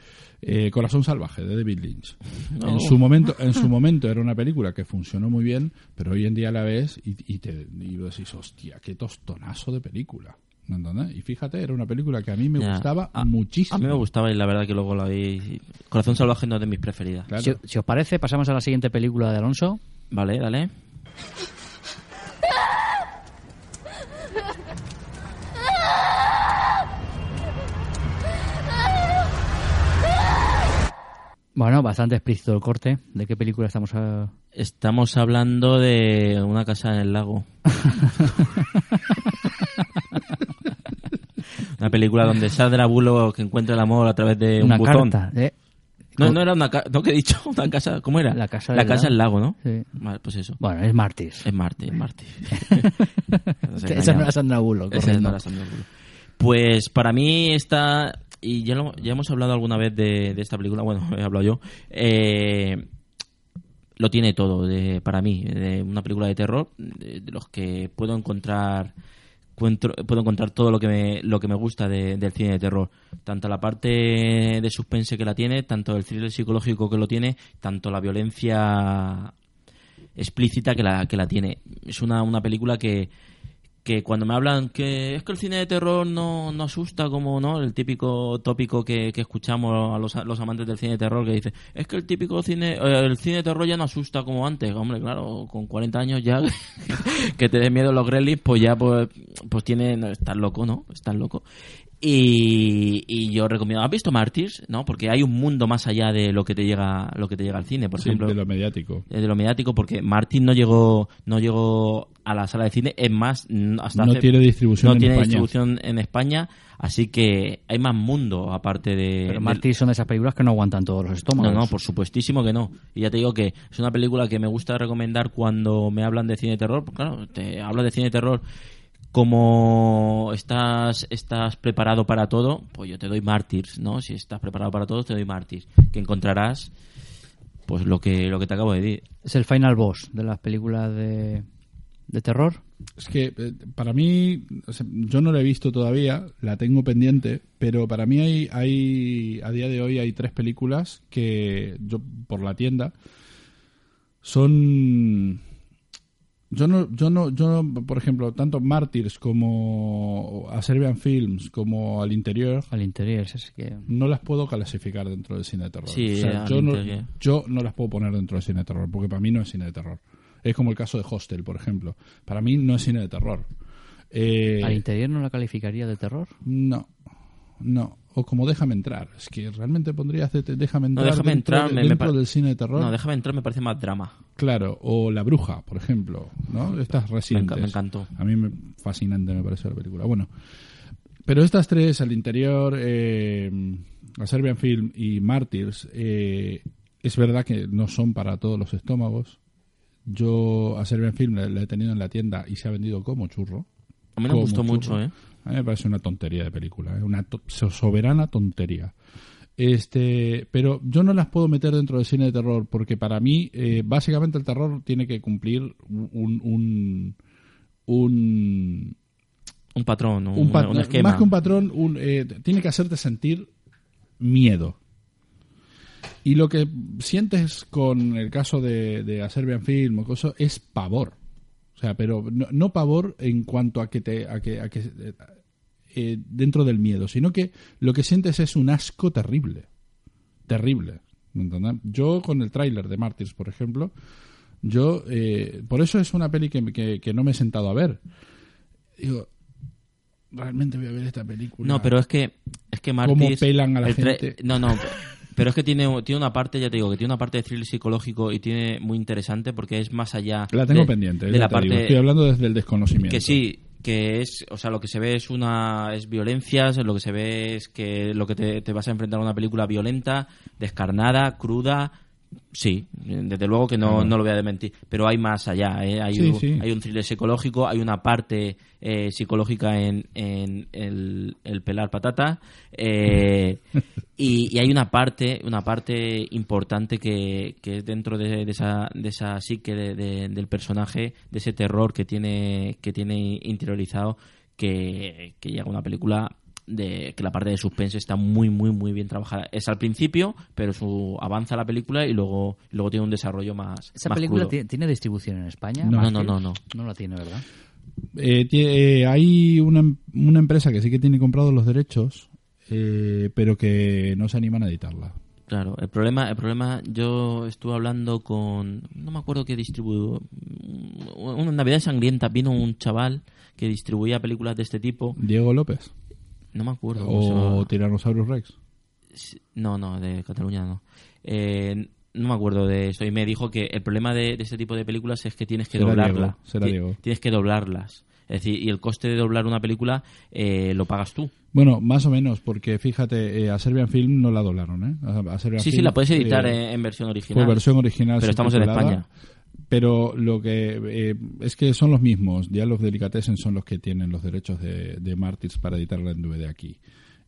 eh, Corazón Salvaje de David Lynch. No. En, su momento, en su momento era una película que funcionó muy bien, pero hoy en día la ves y, y te y decís, hostia, qué tostonazo de película. ¿me entiendes? Y fíjate, era una película que a mí me Ya. gustaba A- muchísimo. a mí me gustaba y la verdad que luego la vi Corazón salvaje no es de mis preferidas Claro. Si, si os parece, pasamos a la siguiente película de Alonso. vale dale Bueno, bastante explícito el corte. ¿De qué película estamos a... estamos hablando de una casa en el lago una película donde Sandra Bullock encuentra el amor a través de un una buzón carta? ¿eh? No, no era una casa, no que he dicho, una casa, ¿cómo era? La casa La casa del lago, ¿no? Sí. Vale, pues eso. Bueno, es Martis. Es Marte. Nos Esa no era Sandra Bullock, Esa no era Sandra Bullock. Pues para mí está y ya, lo- ya hemos hablado alguna vez de, de esta película, bueno, he hablado yo, eh, lo tiene todo de, para mí, de una película de terror, de, los que puedo encontrar encuentro- puedo encontrar todo lo que me, lo que me gusta de- del cine de terror. Tanto la parte de suspense que la tiene, tanto el thriller psicológico que lo tiene, tanto la violencia explícita que la, que la tiene. Es una, una película que, que cuando me hablan que es que el cine de terror no, no asusta como no el típico tópico que, que escuchamos a los, los amantes del cine de terror que dice es que el típico cine eh, el cine de terror ya no asusta como antes hombre claro con 40 años ya que te dé miedo los gremlins pues ya pues pues tiene no, estás loco no estás loco y, y yo recomiendo ¿has visto Martyrs? no porque hay un mundo más allá de lo que te llega lo que te llega al cine por Sí, ejemplo de lo mediático. eh, de lo mediático porque Martin no llegó no llegó a la sala de cine es más hasta No hace- tiene distribución no en tiene España. distribución en España así que hay más mundo aparte de Pero Martis son de esas películas que no aguantan todos los estómagos. no, no, por supuestísimo que no. Y ya te digo que es una película que me gusta recomendar cuando me hablan de cine de terror. Porque, claro, te hablo de cine de terror como estás estás preparado para todo, pues yo te doy Martyrs, ¿no? Si estás preparado para todo, te doy Martyrs. Que encontrarás pues lo que lo que te acabo de decir. Es el final boss de las películas de, de terror. Es que eh, para mí, o sea, yo no la he visto todavía, la tengo pendiente, pero para mí hay, hay, a día de hoy hay tres películas que yo, por la tienda, son... Yo no, yo no, yo no, por ejemplo, tanto Martyrs como a Serbian Films como al interior, Al interior, es que... no las puedo clasificar dentro del cine de terror. Sí, O sea, yo, no, yo no las puedo poner dentro del cine de terror, porque para mí no es cine de terror. Es como el caso de Hostel, por ejemplo. Para mí no es cine de terror. Eh, ¿Al interior no la calificaría de terror? no, no. O como Déjame entrar. Es que realmente pondrías Déjame No, entrar déjame dentro, entrar, de- me, dentro del cine de terror. No, déjame entrar me parece más drama. Claro, o La Bruja, por ejemplo, ¿no? Estas recientes. me encantó. A mí me fascinante me parece la película. Bueno, pero estas tres, al interior, eh, a Serbian Film y Martyrs, eh, es verdad que no son para todos los estómagos. Yo a Serbian Film la, la he tenido en la tienda y se ha vendido como churro. A mí me gustó mucho, ¿eh? A mí me parece una tontería de película, ¿eh? una to- soberana tontería. Este, pero yo no las puedo meter dentro del cine de terror porque para mí, eh, básicamente, el terror tiene que cumplir un un un, Un patrón, un, un pat- un esquema. más que un patrón, un, eh, tiene que hacerte sentir miedo. Y lo que sientes con el caso de, de A Serbian Film o cosa es pavor. O sea, pero no, no pavor en cuanto a que te a que, a que eh, dentro del miedo, sino que lo que sientes es un asco terrible. Terrible. ¿me entiendes? Yo con el tráiler de Martyrs, por ejemplo, yo eh, por eso es una peli que, que, que no me he sentado a ver. Digo, realmente voy a ver esta película. No, pero es que es que ¿Cómo Martis, pelan a la gente? No, no, pero es que tiene tiene una parte, ya te digo, que tiene una parte de thriller psicológico y tiene muy interesante porque es más allá La tengo de, pendiente, de la te parte digo, estoy hablando desde el desconocimiento. que sí que es o sea lo que se ve es una es violencias lo que se ve es que lo que te, te vas a enfrentar a una película violenta descarnada cruda sí desde luego que no, no lo voy a desmentir pero hay más allá ¿eh? hay, Sí, un, sí. hay un thriller psicológico hay una parte eh, psicológica en, en el, el pelar patata eh, y, y hay una parte una parte importante que, que es dentro de, de esa de esa psique de- de- del personaje de ese terror que tiene que tiene interiorizado que, que llega a una película de que la parte de suspense está muy muy muy bien trabajada es al principio pero su avanza la película y luego luego tiene un desarrollo más ¿Esa más película crudo. tiene distribución en España? No. no no no no No la tiene, ¿verdad? Eh, eh, hay una, em- una empresa que sí que tiene comprados los derechos, eh, pero que no se animan a editarla. Claro, el problema, el problema, yo estuve hablando con, no me acuerdo qué distribuidor, una Navidad sangrienta vino un chaval que distribuía películas de este tipo, Diego López no me acuerdo. o. Tyrannosaurus Rex. No, no, de Cataluña no. Eh, no me acuerdo de eso y me dijo que el problema de, de este tipo de películas es que tienes que Será doblarla. Diego, será Ti- Diego. Tienes que doblarlas. Es decir, y el coste de doblar una película eh, lo pagas tú. Bueno, más o menos, porque fíjate, eh, a Serbian Film no la doblaron, ¿eh? A, a Serbian Sí, sí, la puedes editar eh, en, en versión original. Fue versión original. Pero estamos en España. Pero lo que eh, es que son los mismos. Ya los Delicatessen son los que tienen los derechos de, de Martyrs para editarla en DVD aquí.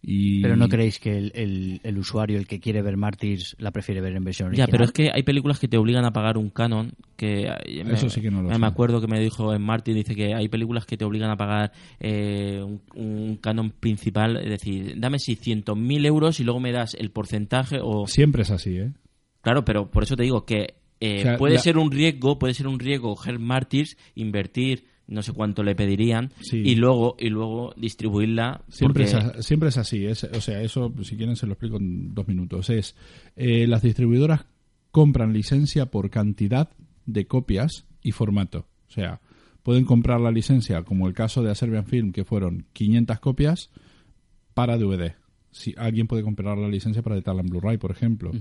Y Pero no creéis que el, el- el usuario, el que quiere ver Martyrs, la prefiere ver en versión Ya, original. pero es que hay películas que te obligan a pagar un canon que eh, me, Eso sí que no lo me, sé. me acuerdo que me dijo en Martin dice que hay películas que te obligan a pagar eh, un, un canon principal es decir dame 600.000 euros y luego me das el porcentaje o Siempre es así, ¿eh? claro pero por eso te digo que eh, O sea, puede la- ser un riesgo puede ser un riesgo Her Martyrs invertir no sé cuánto le pedirían Sí. y luego y luego distribuirla Siempre, porque- es, a- siempre es así. es- o sea, eso, si quieren, se lo explico en dos minutos. Es eh, las distribuidoras compran licencia por cantidad de copias y formato. O sea, pueden comprar la licencia, como el caso de Serbian Film, que fueron 500 copias para DVD. Si alguien puede comprar la licencia para editarla en Blu-ray, por ejemplo.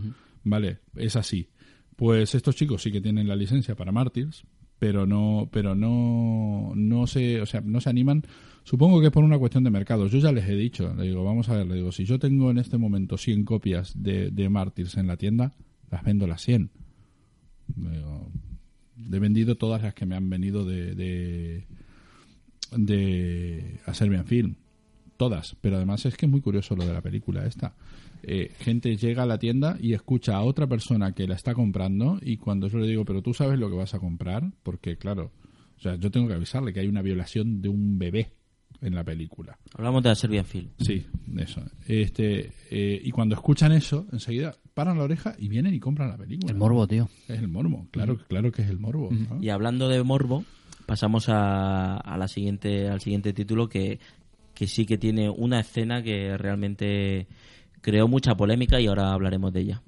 Vale, es así. Pues estos chicos sí que tienen la licencia para Martyrs, pero no, pero no, no se, o sea, no se animan. Supongo que es por una cuestión de mercado. Yo ya les he dicho, le digo, vamos a ver, le digo, si yo tengo en este momento 100 copias de, de Martyrs en la tienda, las vendo las 100. Le digo, he vendido todas las que me han venido de, de, de a Serbian Film. Todas. Pero además es que es muy curioso lo de la película esta. Eh, gente llega a la tienda y escucha a otra persona que la está comprando y cuando yo le digo, pero tú sabes lo que vas a comprar, porque claro, o sea, yo tengo que avisarle que hay una violación de un bebé en la película. hablamos de la Serbian Film Sí, eso. Este, eh, y cuando escuchan eso, enseguida paran la oreja y vienen y compran la película. El morbo, tío. Es el morbo, claro, claro que es el morbo. ¿no? Y hablando de morbo, pasamos a, a la siguiente, al siguiente título que, que sí que tiene una escena que realmente creó mucha polémica y ahora hablaremos de ella.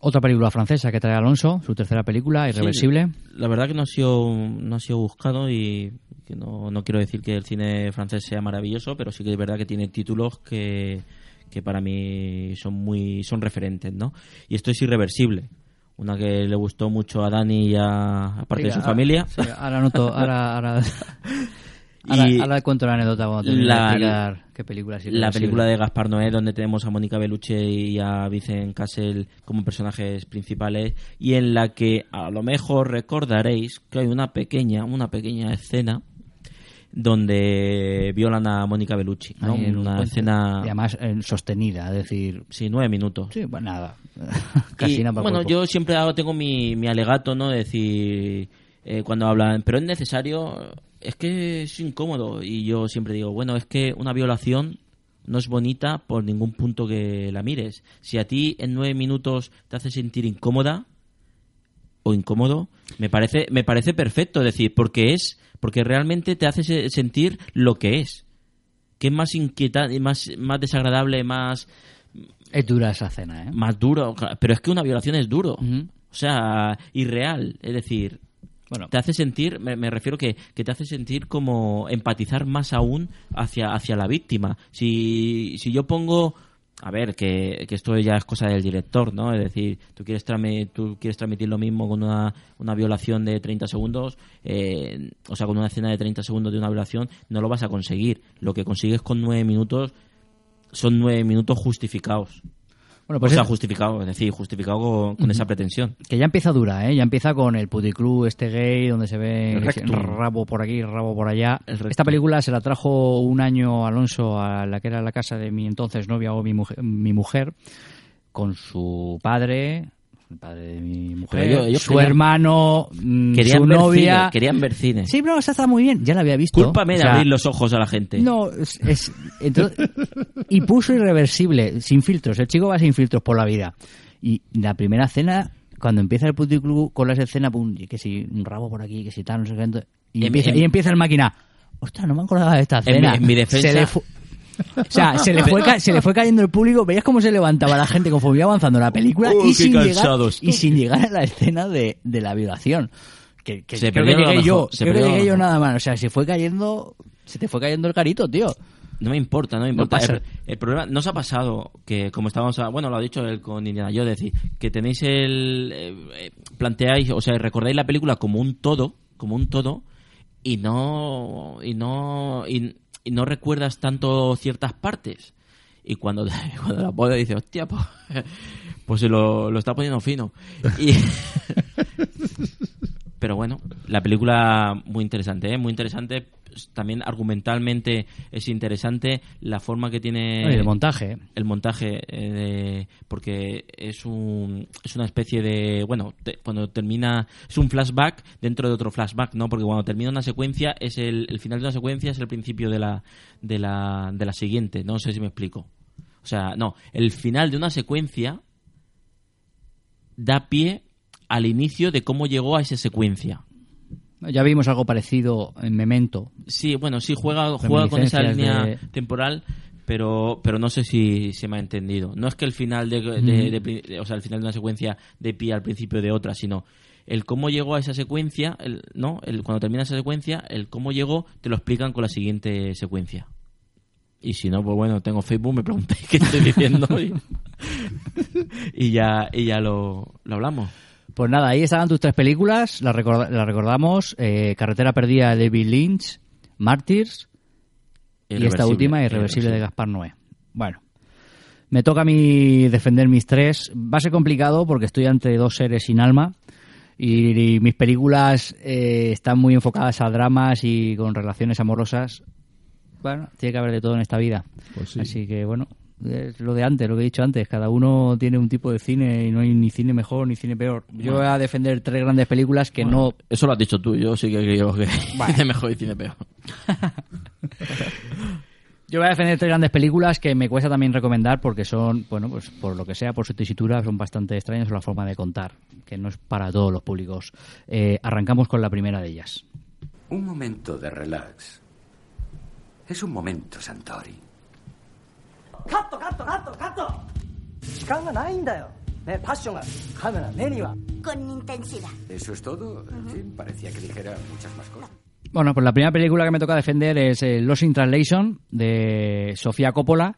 Otra película francesa que trae Alonso, su tercera película, Irreversible. Sí, la verdad que no ha sido, no ha sido buscado y que no, no quiero decir que el cine francés sea maravilloso, pero sí que es verdad que tiene títulos que, que para mí son muy son referentes, ¿no? Y esto es Irreversible, una que le gustó mucho a Dani y a, a parte de su ahora- familia. sí, ahora noto, ahora, ahora, ahora, Y ahora cuento la anécdota cuando de la- explicar qué película la película de Gaspar Noé donde tenemos a Mónica Bellucci y a Vincent Cassel como personajes principales y en la que a lo mejor recordaréis que hay una pequeña una pequeña escena donde violan a Mónica Bellucci ¿no? Un una escena Y además eh, sostenida, es decir, sí nueve minutos sí, pues nada, casi y, nada para bueno, cuerpo. yo siempre hago- tengo mi, mi alegato, ¿no? De decir, eh, cuando hablan, pero es necesario, es que es incómodo. Y yo siempre digo, bueno, es que una violación no es bonita por ningún punto que la mires. Si a ti en nueve minutos te hace sentir incómoda o incómodo, me parece, me parece perfecto. Es decir, porque es, porque realmente te hace se- sentir lo que es. Que es más inquietante, más, más desagradable, más, Es dura esa escena, ¿eh? más duro. Pero es que una violación es duro. O sea, irreal. Es decir, Bueno, te hace sentir, me, me refiero que, que te hace sentir como empatizar más aún hacia, hacia la víctima. Si, si yo pongo, a ver, que, que esto ya es cosa del director, ¿no? Es decir, tú quieres, tú quieres transmitir lo mismo con una, una violación de 30 segundos, eh, o sea, con una escena de 30 segundos de una violación, no lo vas a conseguir. Lo que consigues con 9 minutos son 9 minutos justificados. Bueno pues o sea, es- justificado, es decir, justificado con, con esa pretensión. que ya empieza dura, ¿eh? Ya empieza con el puticlub este gay donde se ve rabo por aquí, rabo por allá. Esta película se la trajo un año Alonso a la que era la casa de mi entonces novia o mi mujer, mi mujer con su padre, el padre de mi mujer, ellos- su querían- hermano, mm, Querían su ver novia. cine, querían ver cine. Sí, pero esa está muy bien, ya la había visto. Cúlpame de O sea, abrir los ojos a la gente. No, es, es- entonces- y puso irreversible, sin filtros. El chico va sin filtros por la vida. Y la primera escena, cuando empieza el puticlub con las escenas, pum, que si un rabo por aquí, que si tal, no sé qué. Y, En- empieza, en- y empieza el máquina. Ostras, no me acordaba de esta En mi- escena. en mi defensa- Se le fu- o sea, se le, fue, se le fue cayendo el público, veías cómo se levantaba la gente conforme iba avanzando la película y, sin llegar, y sin llegar a la escena de, de la violación. Que, que Se creo que llegué yo, se creo que llegué yo nada más. O sea, se fue cayendo Se te fue cayendo el carito, tío. No me importa, no me importa. el, el problema, ¿no os ha pasado que, como estábamos, a- bueno, lo ha dicho él con Indiana Jones, decir, que tenéis el, eh, eh, planteáis, o sea, recordáis la película como un todo, como un todo, y no, y no, y no recuerdas tanto ciertas partes. Y cuando, cuando la pones dices, hostia, pues, pues lo, lo está poniendo fino. Y, pero bueno, la película muy interesante, ¿eh? muy interesante. También argumentalmente es interesante la forma que tiene el montaje, ¿eh? el montaje eh, de- porque es un es una especie de bueno te- cuando termina es un flashback dentro de otro flashback no porque cuando termina una secuencia es el, el final de una secuencia es el principio de la de la de la siguiente no sé si me explico o sea no el final de una secuencia da pie al inicio de cómo llegó a esa secuencia Ya vimos algo parecido en Memento. Sí, bueno, sí juega, juega con esa línea de- temporal, pero pero no sé si se me ha entendido. No es que el final de, de- de- de- o sea, el final de una secuencia de pie al principio de otra, sino el cómo llegó a esa secuencia, el, no, el cuando termina esa secuencia, el cómo llegó te lo explican con la siguiente secuencia. Y si no, pues bueno, tengo Facebook, me preguntáis qué estoy diciendo y, y ya y ya lo, lo hablamos. Pues nada, ahí estaban tus tres películas, las, recorda- las recordamos, eh, Carretera Perdida de David Lynch, Martyrs y esta Irreversible, última, Irreversible de Gaspar Noé. Bueno, me toca a mí defender mis tres. Va a ser complicado porque estoy ante dos seres sin alma y, y mis películas eh, están muy enfocadas a dramas y con relaciones amorosas. Bueno, tiene que haber de todo en esta vida. Pues sí. Así que bueno, es lo de antes, lo que he dicho antes. Cada uno tiene un tipo de cine y no hay ni cine mejor ni cine peor. Yo voy a defender tres grandes películas que no Eso lo has dicho tú, yo sí que creo que cine mejor y cine peor. Yo voy a defender tres grandes películas que me cuesta también recomendar porque son, bueno, pues por lo que sea, por su tesitura, son bastante extrañas o la forma de contar, que no es para todos los públicos. Eh, arrancamos con la primera de ellas. Un momento de relax. Es un momento, Santori. カットカットカットカット時間がないんだよねパッションがカメラ目には Con intensidad. ¿Eso es todo? En fin, parecía que dijera muchas más cosas. Bueno, pues la primera película que me toca defender es eh, Lost in Translation de Sofía Coppola.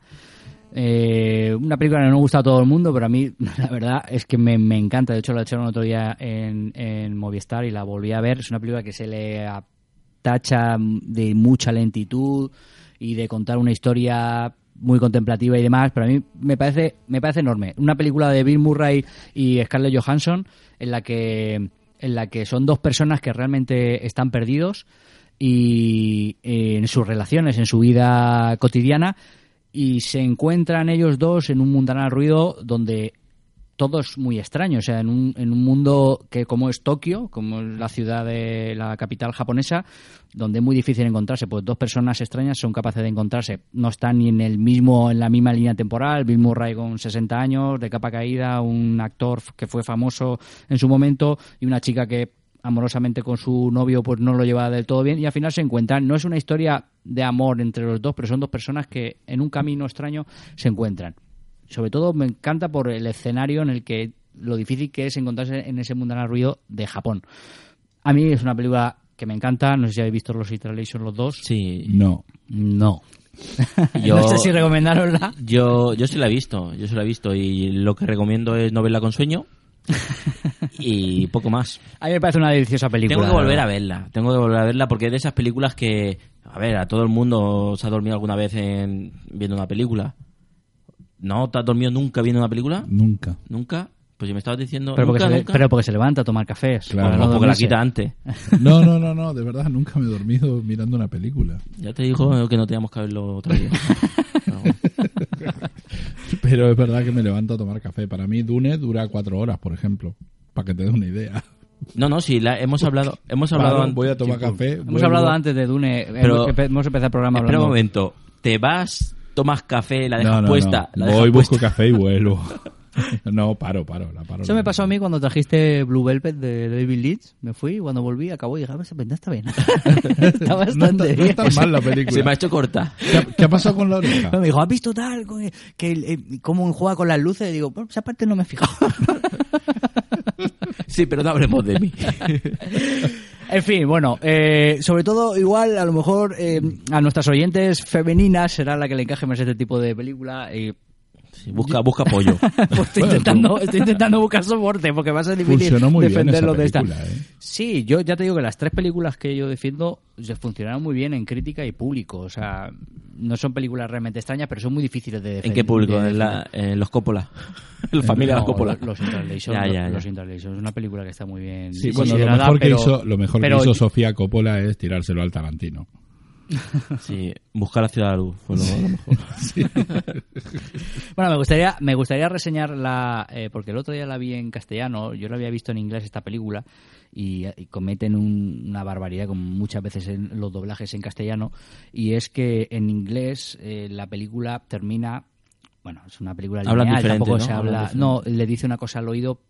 Eh, una película que no gusta a todo el mundo, pero a mí la verdad es que me, me encanta. De hecho, la echaron otro día en, en Movistar y la volví a ver. Es una película que se le tacha de mucha lentitud y de contar una historia muy contemplativa y demás, pero a mí me parece me parece enorme. Una película de Bill Murray y Scarlett Johansson en la que en la que son dos personas que realmente están perdidos y eh, en sus relaciones, en su vida cotidiana y se encuentran ellos dos en un mundanal ruido donde todo es muy extraño, o sea, en un, en un mundo que como es Tokio, como es la ciudad de la capital japonesa, donde es muy difícil encontrarse, pues dos personas extrañas son capaces de encontrarse, no están ni en el mismo en la misma línea temporal, Bill Murray con 60 años, de capa caída, un actor que fue famoso en su momento y una chica que amorosamente con su novio pues no lo lleva del todo bien y al final se encuentran, no es una historia de amor entre los dos, pero son dos personas que en un camino extraño se encuentran sobre todo me encanta por el escenario en el que lo difícil que es encontrarse en ese mundanal ruido de Japón. A mí es una película que me encanta, no sé si habéis visto los Translation los dos. Sí. No. No. Yo- no sé si recomendarosla. Yo, yo sí la he visto, yo sí la he visto y lo que recomiendo es no verla con sueño y poco más. A mí me parece una deliciosa película. Tengo que volver a verla, tengo que volver a verla porque es de esas películas que, a ver, a todo el mundo se ha dormido alguna vez en, viendo una película. ¿No te has dormido nunca viendo una película? Nunca. ¿Nunca? Pues si me estabas diciendo Pero porque, nunca, se, le- nunca. pero porque se levanta a tomar cafés. Claro. No, no porque la quita antes. No, no, no, no, de verdad nunca me he dormido mirando una película. Ya te dijo que no teníamos que haberlo otro día. Pero es verdad que me levanto a tomar café. Para mí Dune dura cuatro horas, por ejemplo. Para que te dé una idea. No, no, sí, la, hemos hablado, hemos hablado voy a tomar Sí, café. Hemos vuelvo. hablado antes de Dune. Pero- hemos, empe- hemos empezado el programa Espera un hablando. momento, te vas, tomas café, la dejas No, no, puesta, no. la dejas Voy, busco puesta. café y vuelvo. no, paro, paro. La paro Eso me pasó a mí cuando trajiste Blue Velvet de David Leeds. Me fui y cuando volví acabó y dije, a ver, esa pendeja está bien. está No bastante está, no bien. está mal la película. Se me ha hecho corta. ¿Qué, ha, qué ha pasado con la oreja? Me dijo, ¿has visto tal? Que, que eh, cómo juega con las luces. Y digo, bueno, esa parte no me he fijado. Sí, pero no hablemos de mí. En fin, bueno, eh, sobre todo, igual, a lo mejor eh, a nuestras oyentes femeninas será la que le encaje más este tipo de película. eh, Sí, busca, busca apoyo. pues estoy intentando, estoy intentando buscar soporte porque va a ser difícil muy bien defenderlo esa de esta. película, ¿eh? Sí, yo ya te digo que las tres películas que yo defiendo se funcionaron muy bien en crítica y público. O sea, no son películas realmente extrañas, pero son muy difíciles de ¿En defender. qué público? de ¿En, la, en los Coppola? ¿La familia de los Coppola? Los Interlation. Ya, ya, ya. Los Interlation. Es una película que está muy bien Sí, bueno, lo mejor, que hizo, lo mejor pero- que hizo Sofía Coppola es tirárselo al Tarantino. Sí, buscar la ciudad de la luz fue lo, lo mejor. Bueno, me gustaría, me gustaría reseñar la, eh, porque el otro día la vi en castellano, yo la había visto en inglés esta película y, y cometen un- una barbaridad como muchas veces en los doblajes en castellano y es que en inglés eh, la película termina, bueno, es una película Hablan lineal, diferente, tampoco ¿no? se Hablan habla, no, le dice una cosa al oído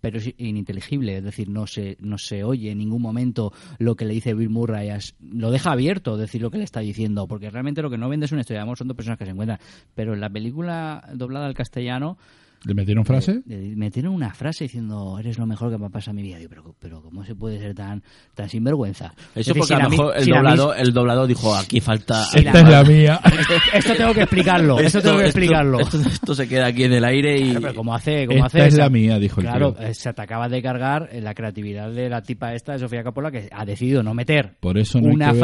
pero es ininteligible, es decir, no se, no se oye en ningún momento lo que le dice Bill Murray, lo deja abierto decir lo que le está diciendo, porque realmente lo que no vende es una historia de son dos personas que se encuentran, pero en la película doblada al castellano ¿Le metieron frase? eh, metieron una frase diciendo eres lo mejor que me ha pasado en mi vida, Digo, pero, pero ¿cómo se puede ser tan, tan sinvergüenza? Eso Es porque si a la lo mejor el si la mis- doblador, el doblador dijo, aquí falta... Sí, Esta es la mía. Esto tengo que explicarlo, esto, tengo que explicarlo. Esto, esto se queda aquí en el aire y... Claro, pero como hace, como Esta hace es esa- la mía, dijo el Claro, tío. se te acaba de cargar la creatividad de la tipa esta de Sofía Coppola que ha decidido no meter Por eso no una que ver-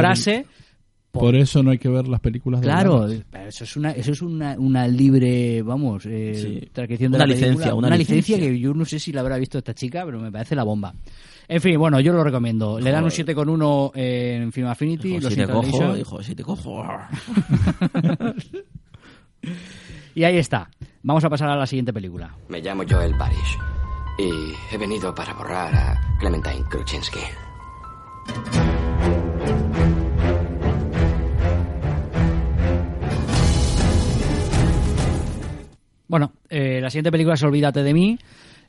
Por eso no hay que ver las películas Claro, dobladas. pero eso es una, eso es una, una libre, vamos, eh, Sí. transcripción de Una la película. licencia, una licencia. licencia. que yo no sé si la habrá visto esta chica, pero me parece la bomba. En fin, bueno, yo lo recomiendo. Le dan un 7,1 en Film Affinity. Dijo, los si te cojo, dijo, si te cojo... Y ahí está. Vamos a pasar a la siguiente película. Me llamo Joel Parrish y he venido para borrar a Clementine Kruczynski. Bueno, eh, la siguiente película es Olvídate de mí.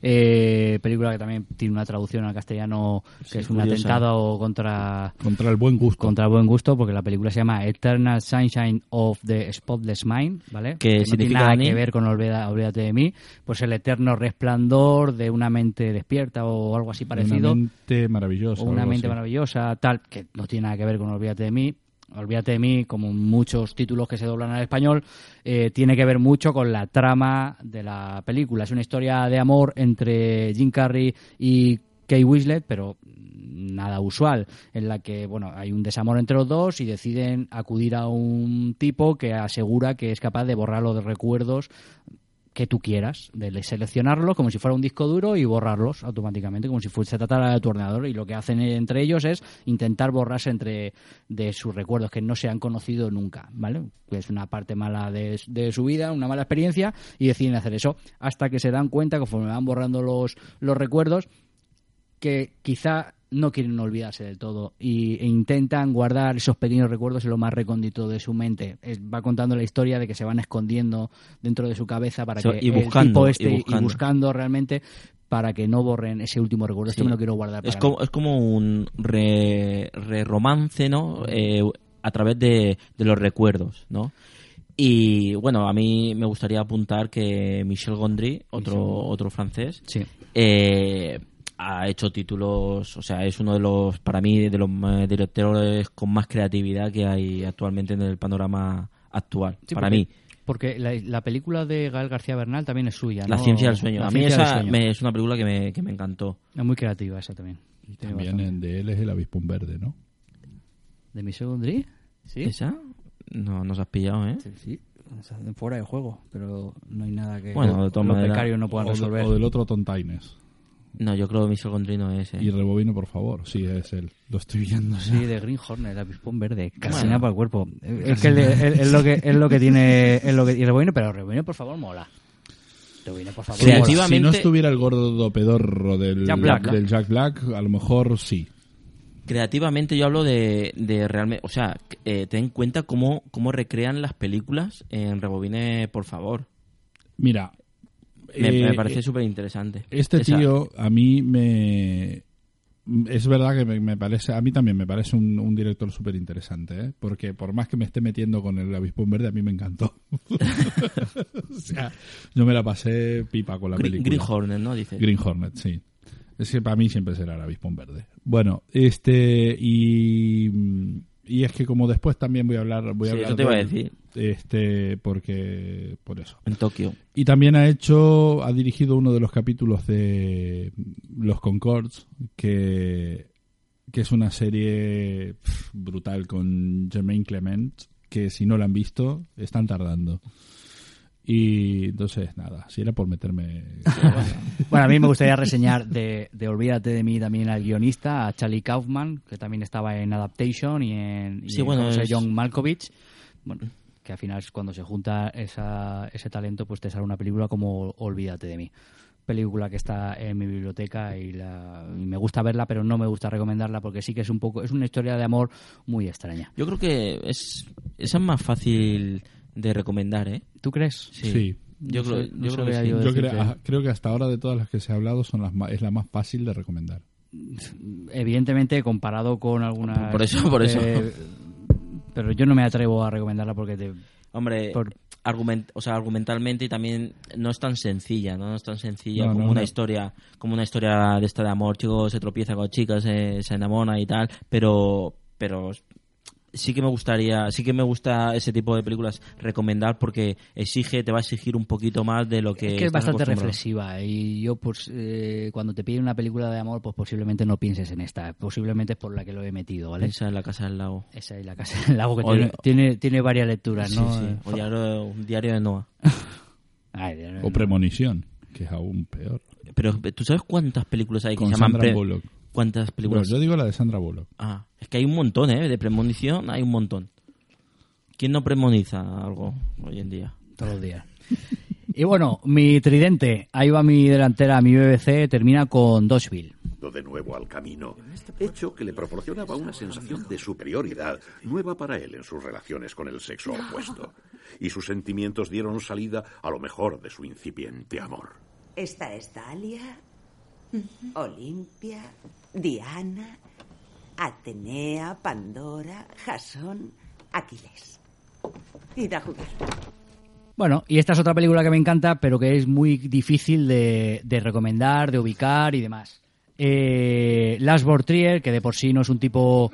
eh, película que también tiene una traducción al castellano que Sí, es un curiosa. atentado contra Contra el buen gusto. contra el buen gusto porque la película se llama Eternal Sunshine of the Spotless Mind, ¿vale? ¿Qué no tiene nada que ver con Olvida- Olvídate de mí, pues el eterno resplandor de una mente despierta o algo así parecido. Una mente maravillosa. o una mente así. maravillosa, tal, que no tiene nada que ver con Olvídate de mí. Olvídate de mí, como muchos títulos que se doblan al español, eh, tiene que ver mucho con la trama de la película. Es una historia de amor entre Jim Carrey y Kate Winslet, pero nada usual, en la que bueno hay un desamor entre los dos y deciden acudir a un tipo que asegura que es capaz de borrar los recuerdos que tú quieras, de seleccionarlos como si fuera un disco duro y borrarlos automáticamente, como si fuese se tratara de tu ordenador. Y lo que hacen entre ellos es intentar borrarse entre de sus recuerdos que no se han conocido nunca, ¿vale? Es una parte mala de, de su vida, una mala experiencia, y deciden hacer eso hasta que se dan cuenta, conforme van borrando los, los recuerdos, que quizá no quieren olvidarse del todo y, e intentan guardar esos pequeños recuerdos en lo más recóndito de su mente. Es- va contando la historia de que se van escondiendo dentro de su cabeza para que y el buscando, tipo y este y buscando. buscando. realmente para que no borren ese último recuerdo. Esto me lo quiero guardar para Es mí. como, es como un re, re romance, ¿no? Eh, a través de, de los recuerdos, ¿no? Y bueno, a mí me gustaría apuntar que Michel Gondry, otro, otro francés, Sí. eh, ha hecho títulos, o sea, es uno de los, para mí, de los eh, directores con más creatividad que hay actualmente en el panorama actual. Sí, para porque- mí, Porque la, la película de Gael García Bernal también es suya. La ¿no? ciencia del sueño. La a mí esa sueño. me- es una película que me, que me encantó. Es muy creativa esa también. Tiene También en de él es el avispón verde, ¿no? ¿De Michel Gondry? Sí. ¿Esa? No nos has pillado, ¿eh? Sí, sí. O sea, Fuera de juego, pero no hay nada que Bueno, de los becarios no puedan o, de- resolver. o del otro Tontaines. No, yo creo que Michel Gondry no es, ¿eh? Y rebobino, por favor. Sí, es él. Lo estoy viendo. ya. Sí, de Green Hornet, el avispón verde, casi Bueno. nada para el cuerpo. Es que es, es- es lo que es lo que tiene es lo que y Rebobino, pero Rebobino por favor mola. Rebobino por favor. Creativa- mola. Si no estuviera el gordo pedorro del Jack Black. del Jack Black, a lo mejor sí. Creativamente yo hablo de, de realmente... O sea, eh, ten en cuenta cómo, cómo recrean las películas en Rebobine, por favor. Mira. Me, eh, me parece súper interesante. Este tío a mí me... Es verdad que me, me parece, a mí también me parece un, un director súper interesante, ¿eh? porque por más que me esté metiendo con el avispón verde, a mí me encantó. o sea, yo me la pasé pipa con la Green, película. Green Hornet, ¿no? Dice. Green Hornet, sí. Es que para mí siempre será el avispón verde. Bueno, este y, y es que como después también voy a hablar, voy a Sí, hablar eso te iba a de- decir. este porque por eso. En Tokio. Y también ha hecho, ha dirigido uno de los capítulos de Los Concords, que, que es una serie brutal con Jermaine Clement, que si no la han visto, están tardando. Y entonces, nada, si era por meterme... Bueno, a mí me gustaría reseñar de, de Olvídate de mí también al guionista, a Charlie Kaufman, que también estaba en Adaptation y en, y Sí, en bueno, José es- John Malkovich. Bueno, que al final cuando se junta esa, ese talento, pues te sale una película como Olvídate de mí. Película que está en mi biblioteca y, la, y me gusta verla, pero no me gusta recomendarla porque sí que es un poco, es una historia de amor muy extraña. Yo creo que es esa es más fácil de recomendar, ¿eh? ¿Tú crees? Sí. Yo No creo, sé- no yo creo que sí. yo creo, ah, creo que hasta ahora de todas las que se ha hablado son las ma- es la más fácil de recomendar. evidentemente comparado con algunas Por eso, por eso. eh, pero yo no me atrevo a recomendarla porque te, Hombre, por- argument, o sea, argumentalmente y también no es tan sencilla, ¿no? No es tan sencilla No, como no, una no. historia, como una historia de esta de amor, chico se tropieza con chicas, se, se enamora y tal, pero pero sí que me gustaría, sí que me gusta ese tipo de películas recomendar porque exige, te va a exigir un poquito más de lo que es que es bastante reflexiva y yo pues eh, cuando te piden una película de amor pues posiblemente no pienses en esta posiblemente es por la que lo he metido ¿vale? Esa es la casa del lago. esa es la casa del lago que O- tiene, tiene, tiene varias lecturas Sí, ¿no? sí. Eh, O diario, un diario de Noah. O Premonición, que es aún peor. Pero ¿tú sabes cuántas películas hay que Con se llaman Sandra pre- Bullock. ¿Cuántas películas? yo digo la de Sandra Bullock. Ah, es que hay un montón, ¿eh? De premonición hay un montón. ¿Quién no premoniza algo hoy en día? todos los días y bueno mi tridente ahí va mi delantera mi BBC termina con Dodgeville de nuevo al camino, hecho que le proporcionaba una sensación de superioridad nueva para él en sus relaciones con el sexo opuesto. Y sus sentimientos dieron salida a lo mejor de su incipiente amor. Esta es Dalia, Olimpia, Diana, Atenea, Pandora, Jasón, Aquiles. Id a jugar. Bueno, y esta es otra película que me encanta, pero que es muy difícil de, de recomendar, de ubicar y demás. Eh, Lars Trier, que de por sí no es un tipo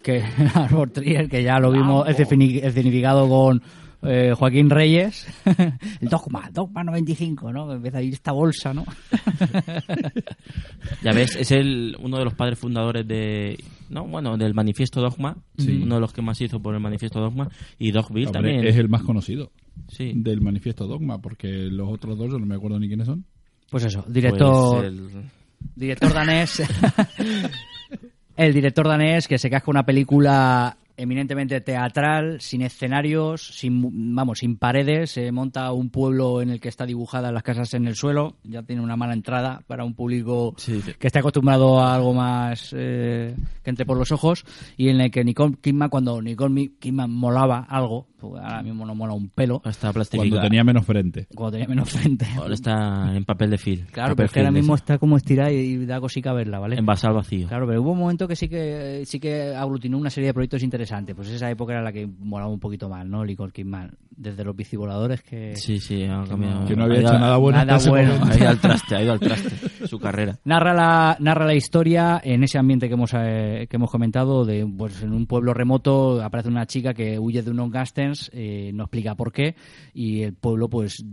que Lars Trier, que ya lo vimos esceni- escenificado con eh, Joaquín Reyes, el Dogma, Dogma 95, ¿no? Empieza a ir esta bolsa, ¿no? Ya ves, es el uno de los padres fundadores de no, bueno, del Manifiesto Dogma, Sí. uno de los que más hizo por el Manifiesto Dogma y Dogville también. Es el más conocido Sí. del manifiesto Dogma, porque los otros dos yo no me acuerdo ni quiénes son. Pues eso, director, Pues el- director danés. el director danés que se casca una película eminentemente teatral, sin escenarios, sin vamos, sin paredes, se monta un pueblo en el que está dibujadas las casas en el suelo, ya tiene una mala entrada para un público Sí. que está acostumbrado a algo más eh, que entre por los ojos y en el que Nicole Kidman cuando Nicole Kidman molaba algo, pues ahora mismo no mola un pelo, está Cuando plastificado. tenía menos frente. cuando tenía menos frente. Ahora está en papel de film. Claro, pero es que ahora mismo está como estirada y, da cosica verla, ¿vale? envasado vacío. Claro, pero hubo un momento que sí que sí que aglutinó una serie de proyectos interesantes. Pues esa época era la que molaba un poquito más, ¿no? Nicole Kidman. Desde los bicivoladores que... Sí, sí, ha cambiado. Que no había Ha ido hecho nada bueno nada bueno. Ha ido al traste, ha ido al traste su carrera. Narra la, narra la historia en ese ambiente que hemos, eh, que hemos comentado, de pues en un pueblo remoto aparece una chica que huye de unos gángsters, eh, no explica por qué, y el pueblo, pues,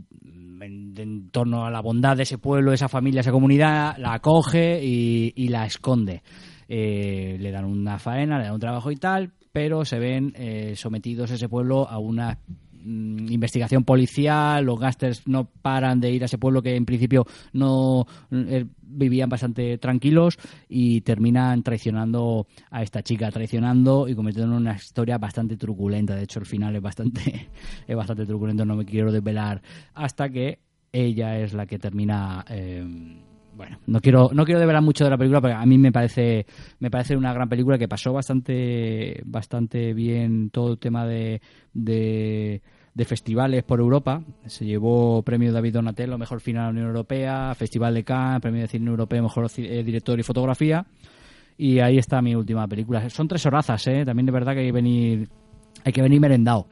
en, en torno a la bondad de ese pueblo, esa familia, esa comunidad, la acoge y, y la esconde. Eh, le dan una faena, le dan un trabajo y tal, pero se ven eh, sometidos ese pueblo a una mm, investigación policial, los gángsters no paran de ir a ese pueblo que en principio no eh, vivían bastante tranquilos y terminan traicionando a esta chica, traicionando y convirtiendo en una historia bastante truculenta. De hecho, el final es bastante, es bastante truculento, no me quiero desvelar hasta que ella es la que termina eh, bueno, no quiero no quiero develar mucho de la película porque a mí me parece me parece una gran película que pasó bastante bastante bien todo el tema de, de de festivales por Europa. Se llevó premio David Donatello, mejor final de la Unión Europea, Festival de Cannes, premio de cine europeo, mejor eh, director y fotografía. Y ahí está mi última película. Son tres horazas, ¿eh? También de verdad que hay que venir, hay que venir merendado.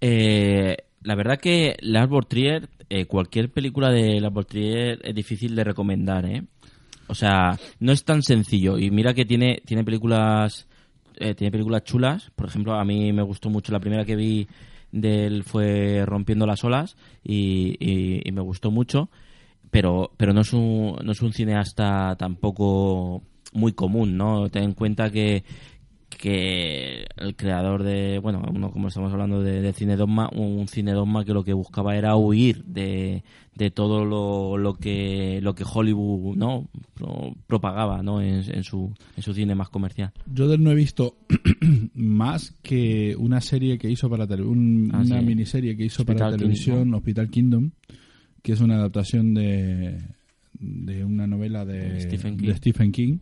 Eh, la verdad que Lars Trier, eh, cualquier película de Lars Trier es difícil de recomendar, ¿eh? O sea, no es tan sencillo. Y mira que tiene, tiene películas. tiene películas chulas. Por ejemplo, a mí me gustó mucho. La primera que vi de él fue Rompiendo las olas. Y, y- y me gustó mucho. Pero, pero no es un, no es un cineasta tampoco muy común, ¿no? Ten en cuenta que, que el creador de, bueno, uno como estamos hablando de, de Cine Dogma, un Cine Dogma que lo que buscaba era huir de, de todo lo, lo que lo que Hollywood no Pro- propagaba no en, en su en su cine más comercial Yo de él no he visto más que una serie que hizo para tele- un- Ah, una sí. miniserie que hizo para televisión, Kingdom. Hospital Kingdom, que es una adaptación de, de una novela de, De Stephen King. de Stephen King.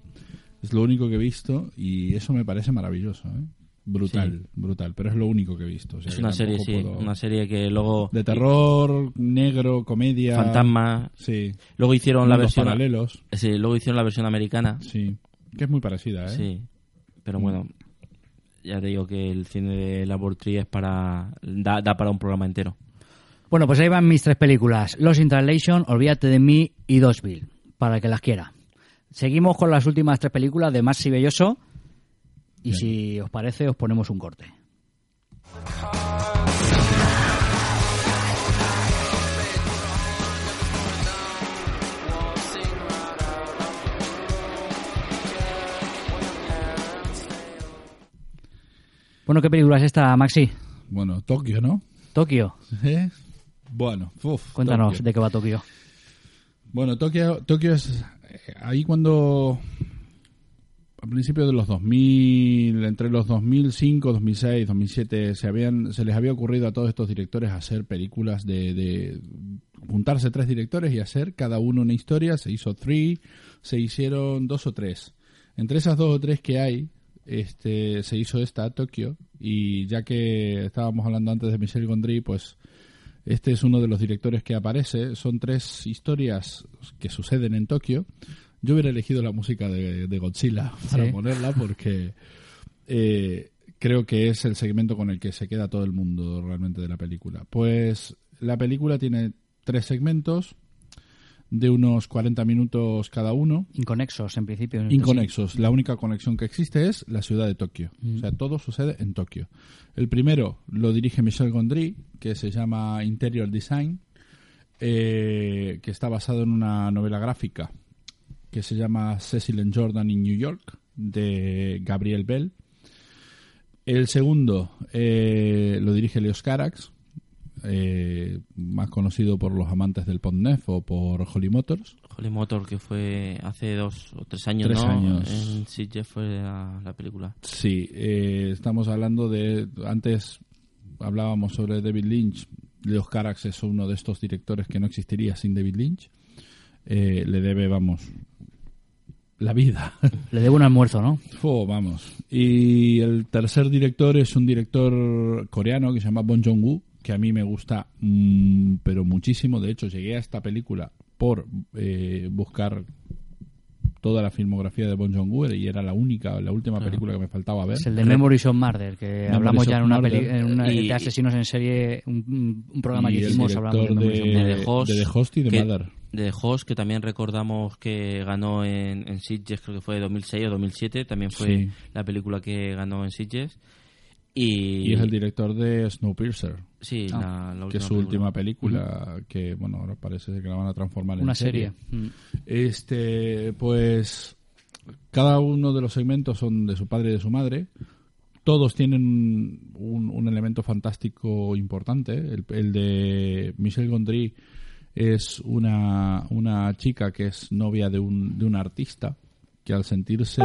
Es lo único que he visto y eso me parece maravilloso, ¿eh? brutal, Sí. brutal. Pero es lo único que he visto. o sea es una serie sí puedo- una serie que luego de terror, negro, comedia, fantasma Sí. luego hicieron la versión paralelos. sí luego hicieron la versión americana Sí, que es muy parecida, ¿eh? sí pero bueno ya te digo que el cine de Laboratory es para da, da para un programa entero Bueno, pues ahí van mis tres películas. Los in Translation, Olvídate de mí y Dosville, para el que las quiera. Seguimos con las últimas tres películas de Maxi Belloso y si os parece os ponemos un corte. Bueno, ¿qué película es esta, Maxi? Bueno, Tokio, ¿no? Tokio. ¿Eh? Bueno, uf, Cuéntanos Tokio. de qué va Tokio. Bueno, Tokio, Tokio es ahí cuando a principios de los 2000, entre los 2005, 2006, 2007 se habían se les había ocurrido a todos estos directores hacer películas de, de juntarse tres directores y hacer cada uno una historia, se hizo three, se hicieron dos o tres. Entre esas dos o tres que hay, este se hizo esta Tokio y ya que estábamos hablando antes de Michel Gondry, pues este es uno de los directores que aparece. Son tres historias que suceden en Tokio. Yo hubiera elegido la música de, de Godzilla para Sí. ponerla porque eh, creo que es el segmento con el que se queda todo el mundo realmente de la película. Pues la película tiene tres segmentos de unos 40 minutos cada uno. Inconexos, en principio. Inconexos. La única conexión que existe es la ciudad de Tokio. Mm. O sea, todo sucede en Tokio. El primero lo dirige Michel Gondry, que se llama Interior Design, eh, que está basado en una novela gráfica que se llama Cecil and Jordan in New York, de Gabriel Bell. El segundo eh, lo dirige Leos Carax, eh, más conocido por los amantes del Pondnef o por Holly Motors. Holy Motor que fue hace dos o tres años Tres ¿no? años. en Sitges fue la, la película Sí, eh, estamos hablando de. Antes hablábamos sobre David Lynch. Leos Carax es uno de estos directores que no existiría sin David Lynch. Eh, le debe, vamos, la vida. Le debo un almuerzo, ¿no? Fo, vamos. Y el tercer director es un director coreano que se llama Bong Joon-woo, que a mí me gusta, mm, pero muchísimo. De hecho, llegué a esta película por eh, buscar toda la filmografía de Bong Joon-woo y era la única, la última película que me faltaba ver. Es el de Memories of Murder, que Memories hablamos ya en una, Murder. peli- en una Y- de asesinos en serie, un, un programa que hicimos hablando de de- The Host, de The Host y de que, Mother. de The Host, que también recordamos que ganó en, en Sitges, creo que fue 2006 o 2007, también fue Sí. la película que ganó en Sitges. Y, Y es el director de Snowpiercer. Sí, la- la que es última su película. última película, que bueno, ahora parece que la van a transformar en Una serie. serie. Mm. Este, pues cada uno de los segmentos son de su padre y de su madre. Todos tienen un, un elemento fantástico importante. El, el de Michel Gondry es una, una chica que es novia de un, de un artista que al sentirse...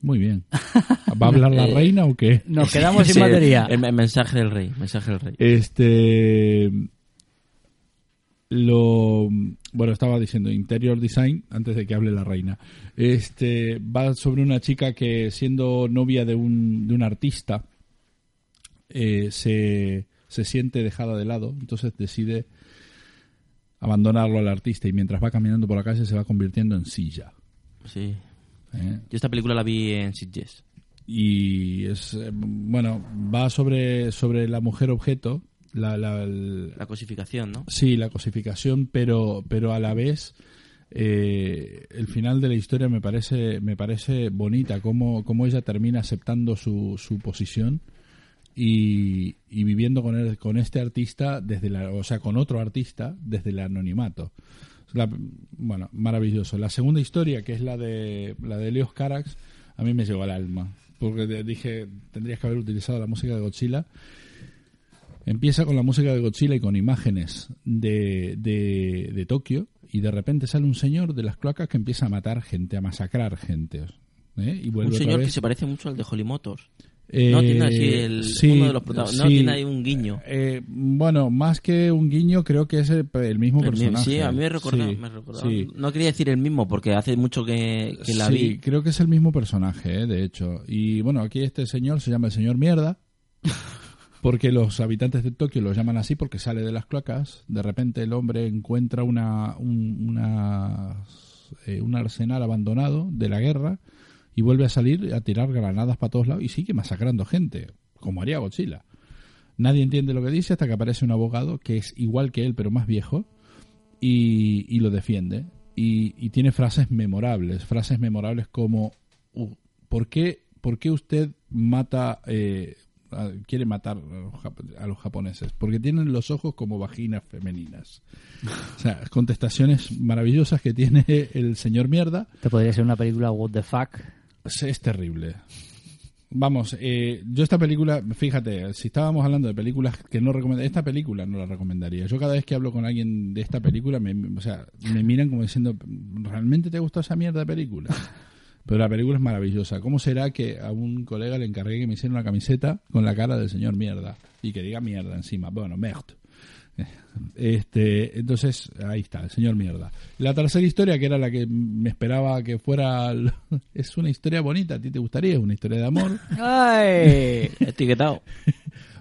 Muy bien. ¿Va a hablar la Eh, reina o qué? Nos quedamos sin Sí, batería. El, el mensaje del rey, mensaje del rey. Este. Lo. Bueno, estaba diciendo Interior Design antes de que hable la reina. Este. Va sobre una chica que, siendo novia de un, de un artista, eh, se, se siente dejada de lado. Entonces decide abandonarlo al artista y mientras va caminando por la calle se va convirtiendo en silla. Sí. ¿Eh? Yo esta película la vi en Sitges. y es eh, bueno va sobre sobre la mujer objeto la, la, el- La cosificación, ¿no? sí la cosificación pero pero a la vez eh, el final de la historia me parece me parece bonita cómo, cómo ella termina aceptando su, su posición y, y viviendo con el- con este artista desde la o sea con otro artista desde el anonimato La- bueno maravilloso la segunda historia que es la de la de Leos Carax a mí me llegó al alma porque dije tendrías que haber utilizado la música de Godzilla Empieza con la música de Godzilla y con imágenes de, de, de Tokio y de repente sale un señor de las cloacas que empieza a matar gente, a masacrar gente. ¿eh? Y vuelve Un otra señor que se parece mucho al de Holly Motors. Eh, no tiene así el, sí, uno de los protagonistas. No sí. tiene ahí un guiño. Eh, bueno, más que un guiño, creo que es el, el mismo El personaje. sí, a mí me recordaba. Sí, me recordaba. sí. No quería decir el mismo porque hace mucho que, que la Sí, vi. creo que es el mismo personaje, eh, de hecho. Y bueno, aquí este señor se llama el señor Mierda, porque los habitantes de Tokio lo llaman así porque sale de las cloacas. De repente el hombre encuentra una, un, una, eh, un arsenal abandonado de la guerra y vuelve a salir a tirar granadas para todos lados y sigue masacrando gente, como haría Godzilla. Nadie entiende lo que dice hasta que aparece un abogado que es igual que él, pero más viejo, y, y lo defiende. Y, tiene frases memorables, frases memorables como "Uh, ¿por qué, por qué usted mata, eh, quiere matar a los, jap- a los japoneses? Porque tienen los ojos como vaginas femeninas. O sea, contestaciones maravillosas que tiene el señor mierda. Te podría ser una película What the Fuck. Es, terrible. Vamos, eh, yo esta película, fíjate, si estábamos hablando de películas que no recomendaría, esta película no la recomendaría. Yo cada vez que hablo con alguien de esta película, me, o sea, me miran como diciendo, ¿realmente te gustó esa mierda de película? Pero la película es maravillosa. ¿Cómo será que a un colega le encargué que me hiciera una camiseta con la cara del señor mierda? Y que diga mierda encima. Bueno, merde. Este, entonces, ahí está, el señor mierda. La tercera historia, que era la que me esperaba que fuera, es una historia bonita, ¿a ti te gustaría? Es una historia de amor. ¡Ay! Etiquetado.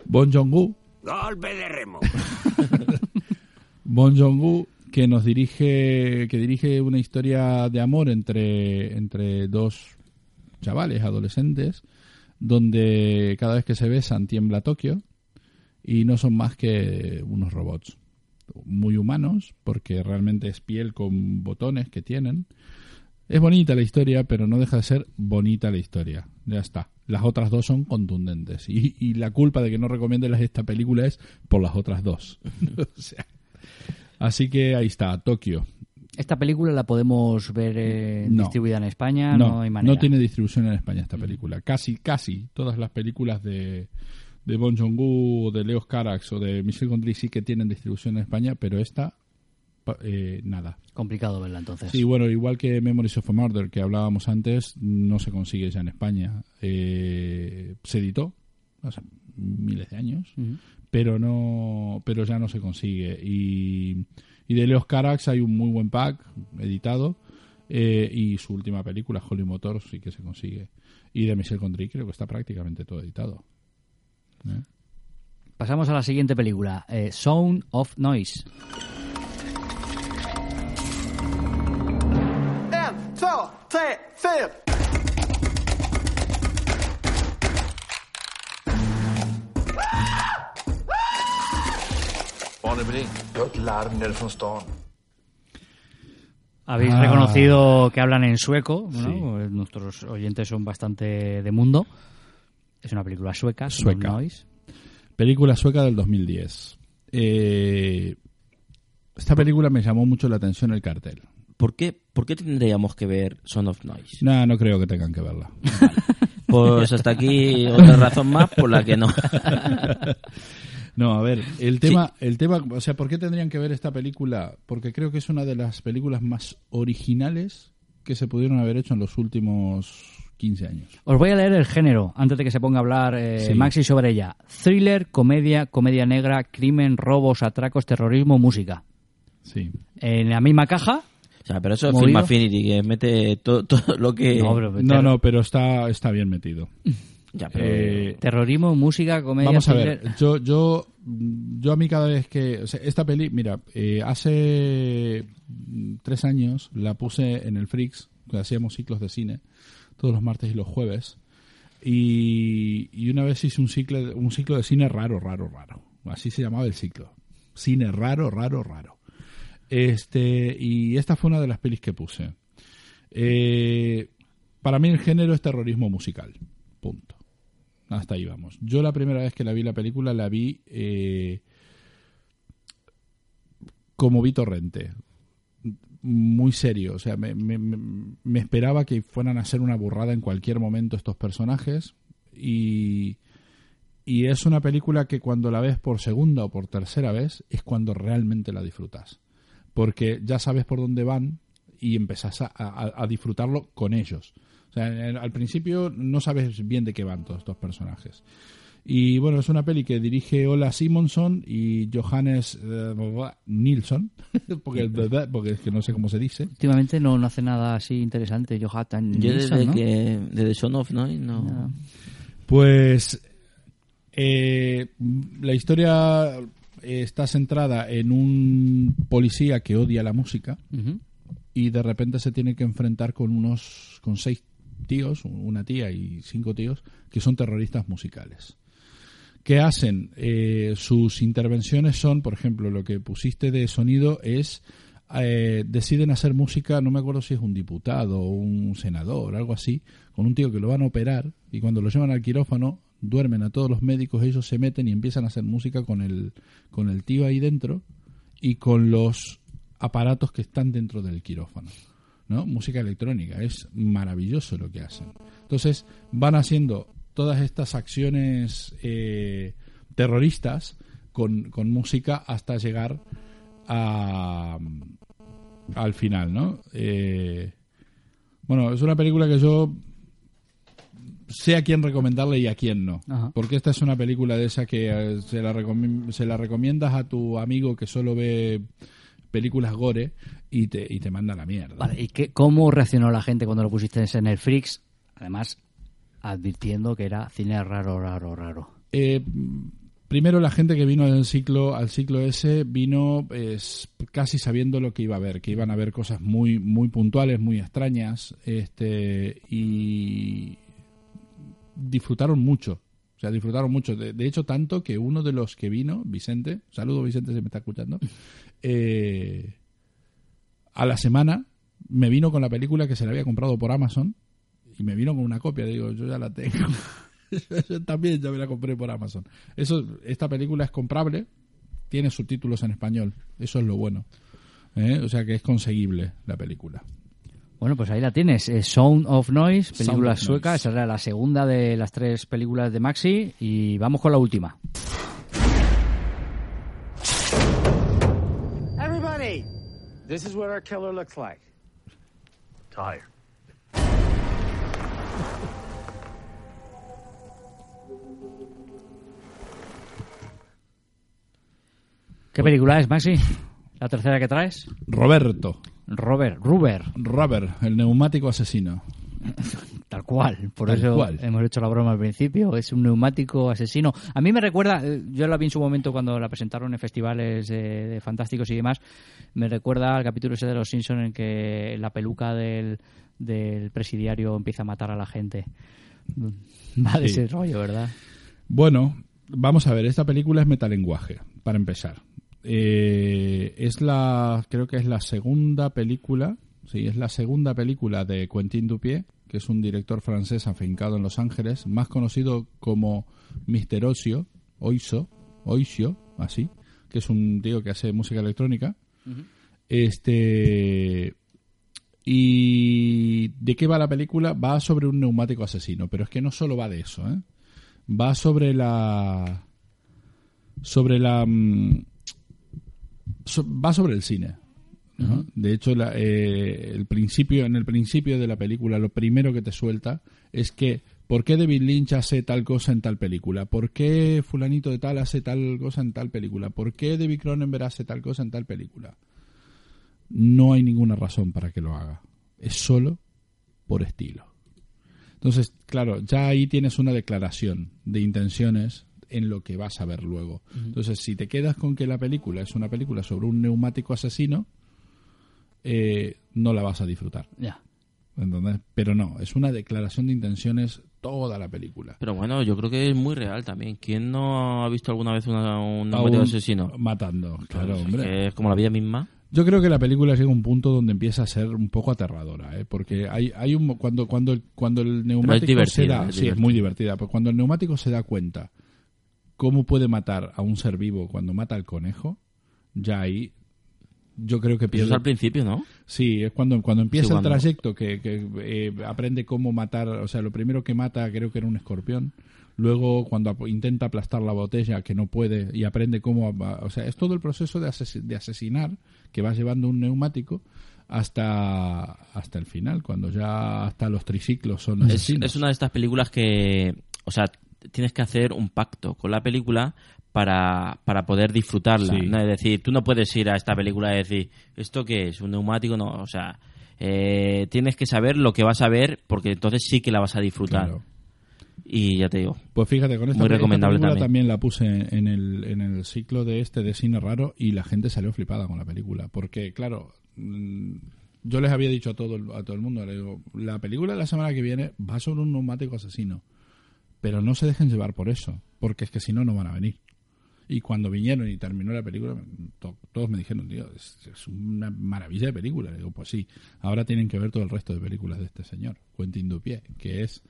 Bon Jong-gu, Golpe de remo. Bon Jong-gu, que nos dirige, que dirige una historia de amor entre, entre dos chavales, adolescentes, donde cada vez que se besan tiembla Tokio y no son más que unos robots muy humanos, porque realmente es piel con botones que tienen. Es bonita la historia, pero no deja de ser bonita la historia. Ya está. Las otras dos son contundentes. Y, y la culpa de que no recomiende esta película es por las otras dos. O sea, así que ahí está, Tokio. Esta película la podemos ver eh, No. distribuida en España, no, hay manera. no tiene distribución en España esta película. Casi, casi todas las películas de, de Bon Joon-gu, o de Leos Carax o de Michel Gondry sí que tienen distribución en España, pero esta eh, nada. Complicado verla entonces. Sí, bueno, igual que Memories of a Murder que hablábamos antes, no se consigue ya en España. Eh, se editó hace miles de años, pero no, pero ya no se consigue. Y, y de Leos Carax hay un muy buen pack editado eh, y su última película, Holly Motors, sí que se consigue. Y de Michel Gondry creo que está prácticamente todo editado. ¿Eh? Pasamos a la siguiente película, eh, Sound of Noise. Stan. Habéis Ah. reconocido que hablan en sueco, ¿no? Sí. Nuestros oyentes son bastante de mundo. Es una película sueca, Sueca. Noise. Película sueca del 2010. Eh, esta película me llamó mucho la atención el cartel. ¿Por qué, ¿Por qué tendríamos que ver Son of Noise? No, no creo que tengan que verla. Pues hasta aquí otra razón más por la que no. No, a ver, el tema, el tema, o sea, ¿por qué tendrían que ver esta película? Porque creo que es una de las películas más originales que se pudieron haber hecho en los últimos 15 años. Os voy a leer el género antes de que se ponga a hablar eh, Sí. Maxi sobre ella. Thriller, comedia, comedia negra, crimen, robos, atracos, terrorismo, música. Sí. En la misma caja. O sea, pero eso es. Film Affinity, que mete todo, todo lo que... No, pero- No, no, pero está, está bien metido. Ya, pero- Eh, Terrorismo, música, comedia, Vamos a thriller. ver, yo, yo, yo a mí cada vez que... o sea, esta peli, mira, eh, hace tres años la puse en el Freaks, que hacíamos ciclos de cine, todos los martes y los jueves, y, y una vez hice un ciclo, un ciclo de cine raro, raro, raro. Así se llamaba el ciclo. Cine raro, raro, raro. Este, y esta fue una de las pelis que puse. Eh, para mí el género es terrorismo musical. Punto. Hasta ahí vamos. Yo la primera vez que la vi la película la vi eh, como vi Torrente. Muy serio. O sea, me, me- me- esperaba que fueran a hacer una burrada en cualquier momento estos personajes. Y, y es una película que cuando la ves por segunda o por tercera vez es cuando realmente la disfrutas. Porque ya sabes por dónde van y empezás a, a- disfrutarlo con ellos. O sea, al principio no sabes bien de qué van todos estos personajes. Y bueno, es una peli que dirige Ola Simonson y Johannes eh, Nilsson, porque, porque es que no sé cómo se dice. Últimamente no, no hace nada así interesante, Johann Yo Nilsson, desde ¿no? que desde Son of no. No. Pues eh, la historia está centrada en un policía que odia la música y de repente se tiene que enfrentar con unos con seis tíos, una tía y cinco tíos que son terroristas musicales. ¿Qué hacen? Eh, sus intervenciones son, por ejemplo, lo que pusiste de sonido es eh, deciden hacer música, no me acuerdo si es un diputado o un senador, algo así, con un tío que lo van a operar y cuando lo llevan al quirófano duermen a todos los médicos, ellos se meten y empiezan a hacer música con el, con el tío ahí dentro y con los aparatos que están dentro del quirófano. ¿no? Música electrónica, es maravilloso lo que hacen. Entonces van haciendo todas estas acciones eh, terroristas con, con música hasta llegar a, al final, ¿no? Eh, bueno, es una película que yo sé a quién recomendarle y a quién no. Ajá. Porque esta es una película de esa que eh, se la, se la recomiendas a tu amigo que solo ve películas gore y te, y te manda a la mierda. Vale, ¿y qué, cómo reaccionó la gente cuando lo pusiste en Netflix? Además, advirtiendo que era cine raro, raro, raro. Eh, primero la gente que vino al ciclo al ciclo ese vino pues, casi sabiendo lo que iba a ver que iban a ver cosas muy muy puntuales muy extrañas este y disfrutaron mucho o sea disfrutaron mucho de, de hecho tanto que uno de los que vino Vicente saludo Vicente si me está escuchando eh, a la semana me vino con la película que se le había comprado por Amazon y me vino con una copia digo yo ya la tengo yo también ya me la compré por Amazon. Eso, esta película es comprable, tiene subtítulos en español. Eso es lo bueno. ¿Eh? O sea que es conseguible la película. Bueno, pues ahí la tienes. eh, Sound of Noise, película of sueca. Noise. Esa era la segunda de las tres películas de Maxi. Y vamos con la última. Everybody, this is what our killer looks like. Tired. ¿Qué película es, Maxi? ¿La tercera que traes? Roberto. Robert, Ruber. Robert, el neumático asesino. Tal cual, por Tal eso cual. hemos hecho la broma al principio. Es un neumático asesino. A mí me recuerda, eh, yo la vi en su momento cuando la presentaron en festivales de, de fantásticos y demás. Me recuerda al capítulo ese de Los Simpsons en que la peluca del, del presidiario empieza a matar a la gente. Va de Sí. ese rollo, ¿verdad? Bueno, vamos a ver, esta película es metalenguaje, para empezar. Eh, es la, creo que es la segunda película, sí, es la segunda película de Quentin Dupieux, que es un director francés afincado en Los Ángeles, más conocido como Mr. Ocio, Oiso, Oisio, así, que es un tío que hace música electrónica. Este. ¿Y de qué va la película? Va sobre un neumático asesino, pero es que no solo va de eso, ¿eh? Va sobre la. Sobre la. mm, so- va sobre el cine. De hecho, la- eh, el principio, en el principio de la película, lo primero que te suelta es que ¿por qué David Lynch hace tal cosa en tal película? ¿Por qué fulanito de tal hace tal cosa en tal película? ¿Por qué David Cronenberg hace tal cosa en tal película? No hay ninguna razón para que lo haga. Es solo por estilo. Entonces, claro, ya ahí tienes una declaración de intenciones en lo que vas a ver luego. Entonces, si te quedas con que la película es una película sobre un neumático asesino, eh, no la vas a disfrutar. Ya. ¿Entendés? Pero no, es una declaración de intenciones toda la película. Pero bueno, yo creo que es muy real también. ¿Quién no ha visto alguna vez una, un neumático un- asesino? Matando, claro, hombre. es como la vida misma. Yo creo que la película llega a un punto donde empieza a ser un poco aterradora, ¿eh? porque hay, hay un cuando cuando el- cuando el neumático se divertida, da, es sí, es muy divertida, pero cuando el neumático se da cuenta cómo puede matar a un ser vivo cuando mata al conejo, ya ahí yo creo que Eso pierde. es al principio, ¿no? Sí, es cuando, cuando empieza Sí, cuando- el trayecto que, que, eh, aprende cómo matar, o sea, lo primero que mata creo que era un escorpión, luego cuando intenta aplastar la botella que no puede y aprende cómo, o sea, es todo el proceso de, ases- de asesinar que va llevando un neumático hasta hasta el final, cuando ya hasta los triciclos son Es, asesinos. es una de estas películas que, o sea, tienes que hacer un pacto con la película para, para poder disfrutarla. Sí. ¿no? Es decir, tú no puedes ir a esta película y decir, ¿esto qué es? ¿Un neumático? No, o sea, eh, tienes que saber lo que vas a ver porque entonces sí que la vas a disfrutar. Claro. Y ya te digo. Pues fíjate, con esta, Muy esta recomendable película también. la puse en el, en el ciclo de este de cine raro y la gente salió flipada con la película. Porque, claro, mm, yo les había dicho a todo, el- a todo el mundo, le digo, la película de la semana que viene va sobre un neumático asesino. Pero no se dejen llevar por eso, porque es que si no, no van a venir. Y cuando vinieron y terminó la película, to- todos me dijeron, tío, es, es una maravilla de película. Le digo, pues sí, ahora tienen que ver todo el resto de películas de este señor, Quentin Dupié, que es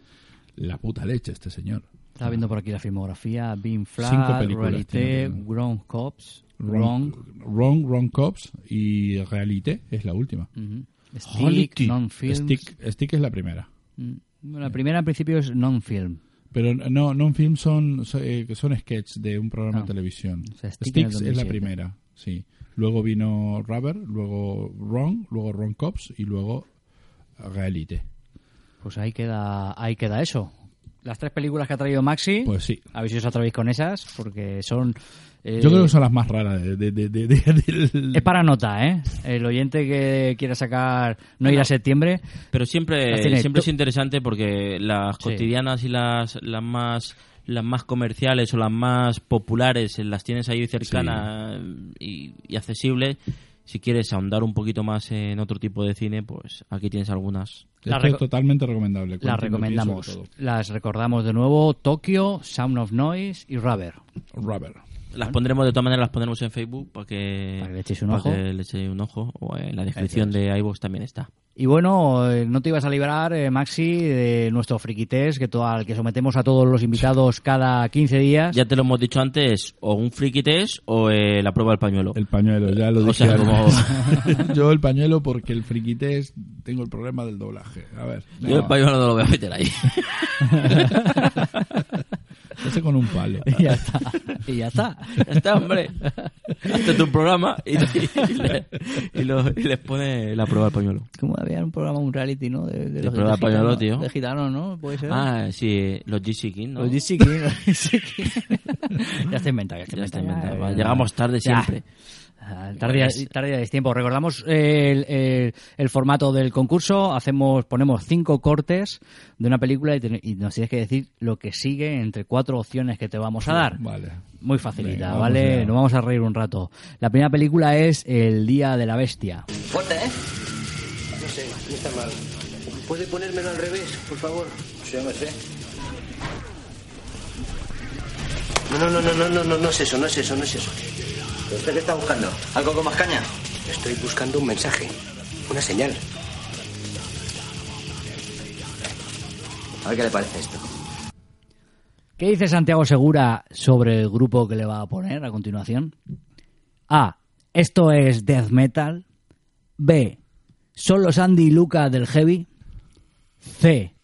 la puta leche este señor. Estaba viendo por aquí la filmografía, Bean Flat, Realité. Wrong Cops, Wrong, Wrong, Wrong, Cops y Realité es la última. Stick, Reality. Non-Films. Stick, Stick es la primera. Mm. Bueno, la primera en principio es non-film. Pero no, non-film son, son, eh, son sketches de un programa Ah. de televisión. O sea, Stick Sticks es la 2007. primera, sí. Luego vino Rubber, luego Wrong, luego Wrong Cops y luego Reality. Pues ahí queda, ahí queda eso. Las tres películas que ha traído Maxi. Pues sí. A ver si os atrevéis con esas, porque son. eh, Yo creo que son las más raras de, de- de- de- de- del- Es para nota, ¿eh? El oyente que quiera sacar no ir a septiembre. Pero siempre, siempre es interesante porque las Sí. cotidianas y las, las más las más comerciales o las más populares eh, las tienes ahí cercanas y, y accesibles. Si quieres ahondar un poquito más en otro tipo de cine, pues aquí tienes algunas. La Esto es totalmente recomendable. Las recomendamos. Las recordamos de nuevo: Tokio, Sound of Noise y Rubber. Rubber. Las pondremos, de todas maneras, las pondremos en Facebook para que, Para que le echéis un para ojo. que le echéis un ojo. O en la descripción de iVoox también está. Y bueno, eh, no te ibas a librar, eh, Maxi, de nuestro friquités que, to- al que sometemos a todos los invitados cada 15 días. Ya te lo hemos dicho antes, o un friki test o eh, la prueba del pañuelo. El pañuelo, ya lo O dije. sea, antes. Yo el pañuelo porque el friquités tengo el problema del doblaje. A ver. Yo el pañuelo no lo voy a meter ahí. Ese con un palo. Y ya está. Y ya está. Ya está, hombre. Hazte tu programa y, y, le- y lo- y les pone la prueba del pañuelo. Como había un programa, un reality, ¿no? De, De los prueba de pañuelo, gitanos, tío. De gitanos, ¿no? Puede ser. Ah, sí, los GC King, ¿no? Los GC King, los GC King. ya está inventado, ya está Ya está inventado. Llegamos tarde ya. siempre. Tarde, tarde es tiempo. Recordamos el, el- el formato del concurso. Hacemos, ponemos cinco cortes de una película y, ten- y nos tienes que decir lo que sigue entre cuatro opciones que te vamos a dar. Vale. Muy facilita, Venga, vamos ¿vale? Nos vamos a reír un rato. La primera película es El Día de la Bestia. Fuerte, ¿eh? No sé, no está mal. ¿Puede ponérmelo al revés, por favor? Sí, me sé. No, no, no, no, no, no, no, no es eso, no es eso, no es eso. ¿Usted qué está buscando? ¿Algo con más caña? Estoy buscando un mensaje, una señal. A ver qué le parece esto. ¿Qué dice Santiago Segura sobre el grupo que le va a poner a continuación? A. Esto es death metal. B. Son los Andy y Luca del heavy. C.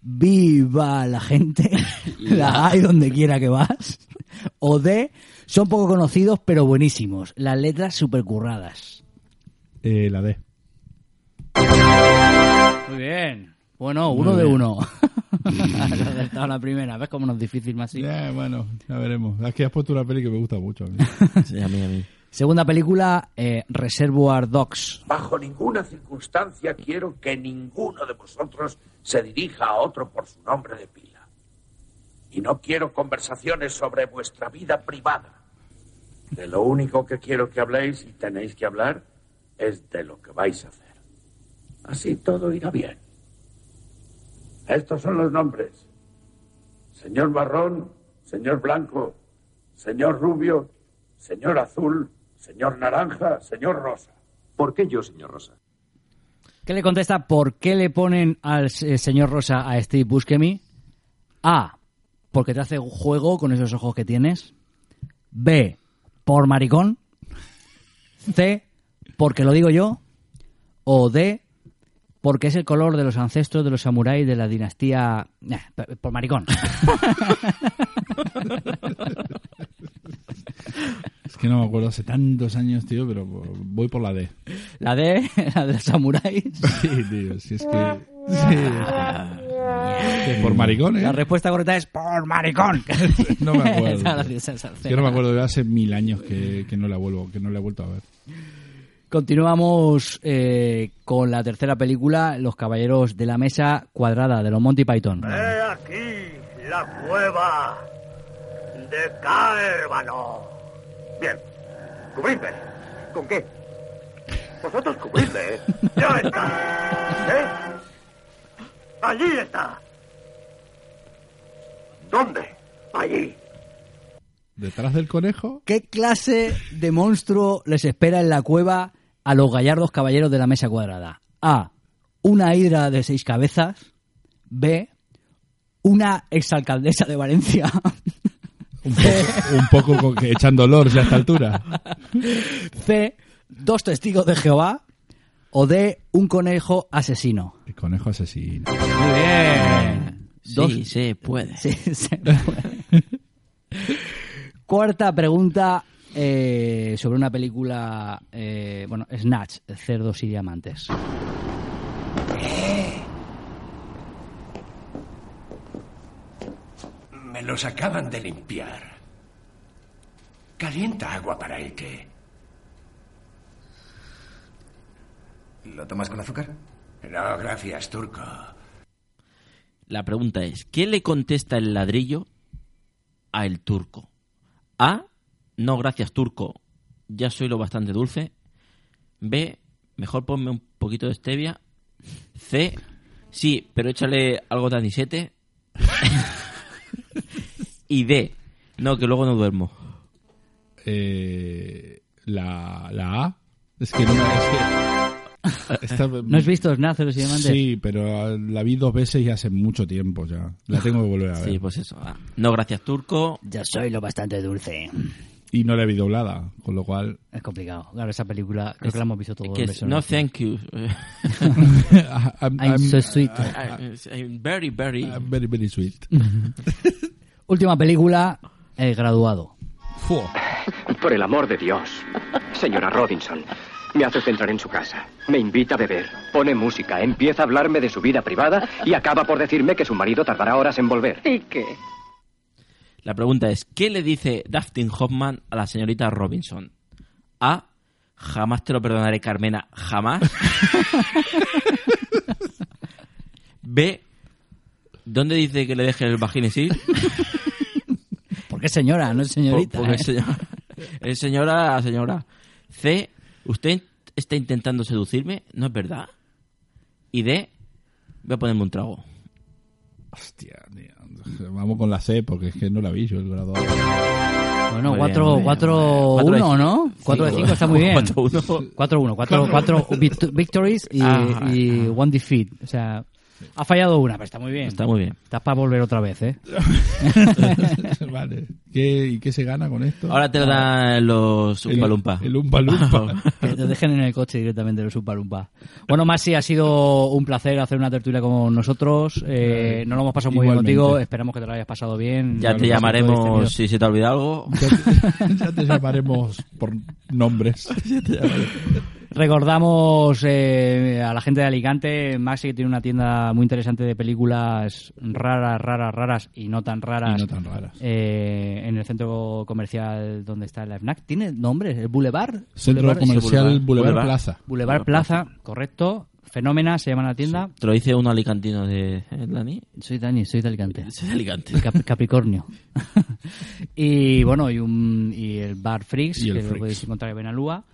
Viva la gente. la hay donde quiera que vas. O D. Son poco conocidos pero buenísimos. Las letras super curradas. Eh, la D. Muy bien. Bueno, Muy uno de bien. uno. Has acertado la primera. ¿Ves cómo no es difícil más? así? Bueno, ya veremos. Es que has puesto una peli que me gusta mucho. A mí. Sí, a mí, a mí. Segunda película, eh, Reservoir Dogs. Bajo ninguna circunstancia quiero que ninguno de vosotros se dirija a otro por su nombre de pila. Y no quiero conversaciones sobre vuestra vida privada. De lo único que quiero que habléis y tenéis que hablar es de lo que vais a hacer. Así todo irá bien. Estos son los nombres. Señor marrón, señor blanco, señor rubio, señor azul, señor naranja, señor rosa. ¿Por qué yo, señor Rosa? ¿Qué le contesta por qué le ponen al eh, señor Rosa a Steve Buscemi? A. Porque te hace juego con esos ojos que tienes. B. Por maricón. C. Porque lo digo yo. O D. Porque es el color de los ancestros de los samuráis de la dinastía. P- por maricón. Es que no me acuerdo hace tantos años, tío, pero voy por la D. La D, la de los samuráis. Sí, tío, si es que... sí, es que- por maricón, ¿eh? La respuesta correcta es por maricón. No me acuerdo. Esa graciosa, esa Yo no me acuerdo, de hace mil años que, que no la vuelvo, que no la he vuelto a ver. Continuamos eh, con la tercera película, Los Caballeros de la Mesa Cuadrada, de los Monty Python. He aquí la cueva de Caérbano. Bien, cubridme. ¿Con qué? Vosotros cubridme. ¿eh? Ya está. ¿Eh? Allí está. ¿Dónde? Allí. ¿Detrás del conejo? ¿Qué clase de monstruo les espera en la cueva a los gallardos caballeros de la Mesa Cuadrada? A. Una hidra de seis cabezas. B. Una exalcaldesa de Valencia. Un poco, un poco con que echando lords a esta altura. C. Dos testigos de Jehová. O D. Un conejo asesino. El conejo asesino. Muy bien. Sí, se puede. Sí, se puede. Cuarta pregunta eh, sobre una película, eh, bueno, Snatch, Cerdos y Diamantes. Me los acaban de limpiar. Calienta agua para el té. ¿Lo tomas con azúcar? No, gracias, turco. La pregunta es, ¿qué le contesta el ladrillo a el turco? A, no gracias turco, ya soy lo bastante dulce. B, mejor ponme un poquito de stevia. C, sí, pero échale algo de anisete. y D, no, que luego no duermo. Eh, la, la A. Es que no me... Es que, esta- ¿No has visto Snatch, Cerdos y Diamantes? Sí, pero la vi dos veces y hace mucho tiempo ya. La tengo que volver a ver. Sí, pues eso. ah, No gracias turco. Ya soy lo bastante dulce. Y no la vi doblada, con lo cual... Es complicado. Claro, esa película creo que la hemos visto todos. Que es, no thank you. I'm, I'm so sweet. I'm- I'm very, very... I'm very, very sweet. Última película, El Graduado. Por el amor de Dios. Señora Robinson, me hace centrar en su casa. Me invita a beber, pone música, empieza a hablarme de su vida privada y acaba por decirme que su marido tardará horas en volver. ¿Y qué? La pregunta es, ¿qué le dice Dustin Hoffman a la señorita Robinson? A, jamás te lo perdonaré, Carmena, jamás. B, ¿dónde dice que le deje el vaginesil? ¿Por qué señora? No es señorita. Porque ¿eh? señora, es señora, señora. C, ¿usted está intentando seducirme? ¿No es verdad? Y D, voy a ponerme un trago. Hostia, tío. Vamos con la C, porque es que no la vi yo, el graduado. Bueno, Muy bien, 4 muy bien, 4 muy bien. 1, ¿no? 4 de Cinco. 5 está muy bien. 4-1. 4 1, 4 4 victories y, Ah, y one defeat, o sea, ha fallado una, pero está muy bien. Está muy bien. Estás para volver otra vez, ¿eh? vale. ¿Qué, ¿Y qué se gana con esto? Ahora te lo dan los El- Umpa Lumpa. El Umpa Lumpa. Que te dejen en el coche directamente los Upalumpa. Bueno, Masi, ha sido un placer hacer una tertulia con nosotros. Eh, no lo hemos pasado muy bien Igualmente. contigo. Esperamos que te lo hayas pasado bien. Ya te este llamaremos lío- si se te ha olvidado algo. ya te llamaremos por nombres. Recordamos eh, a la gente de Alicante, Maxi que tiene una tienda muy interesante de películas raras, raras, raras y no tan raras. Y no tan raras. eh, en el centro comercial donde está la FNAC. ¿Tiene nombre? ¿El Boulevard? Centro Boulevard, Comercial Boulevard. Boulevard, Boulevard. Plaza. Boulevard Plaza, correcto. Fenómena se llama la tienda. Te lo dice un alicantino de ¿eh, Dani. Soy Dani, soy de Alicante. Soy de Alicante. Cap- Capricornio. y bueno, y, un, y el Bar Freaks, Y el que lo podéis encontrar en Benalúa.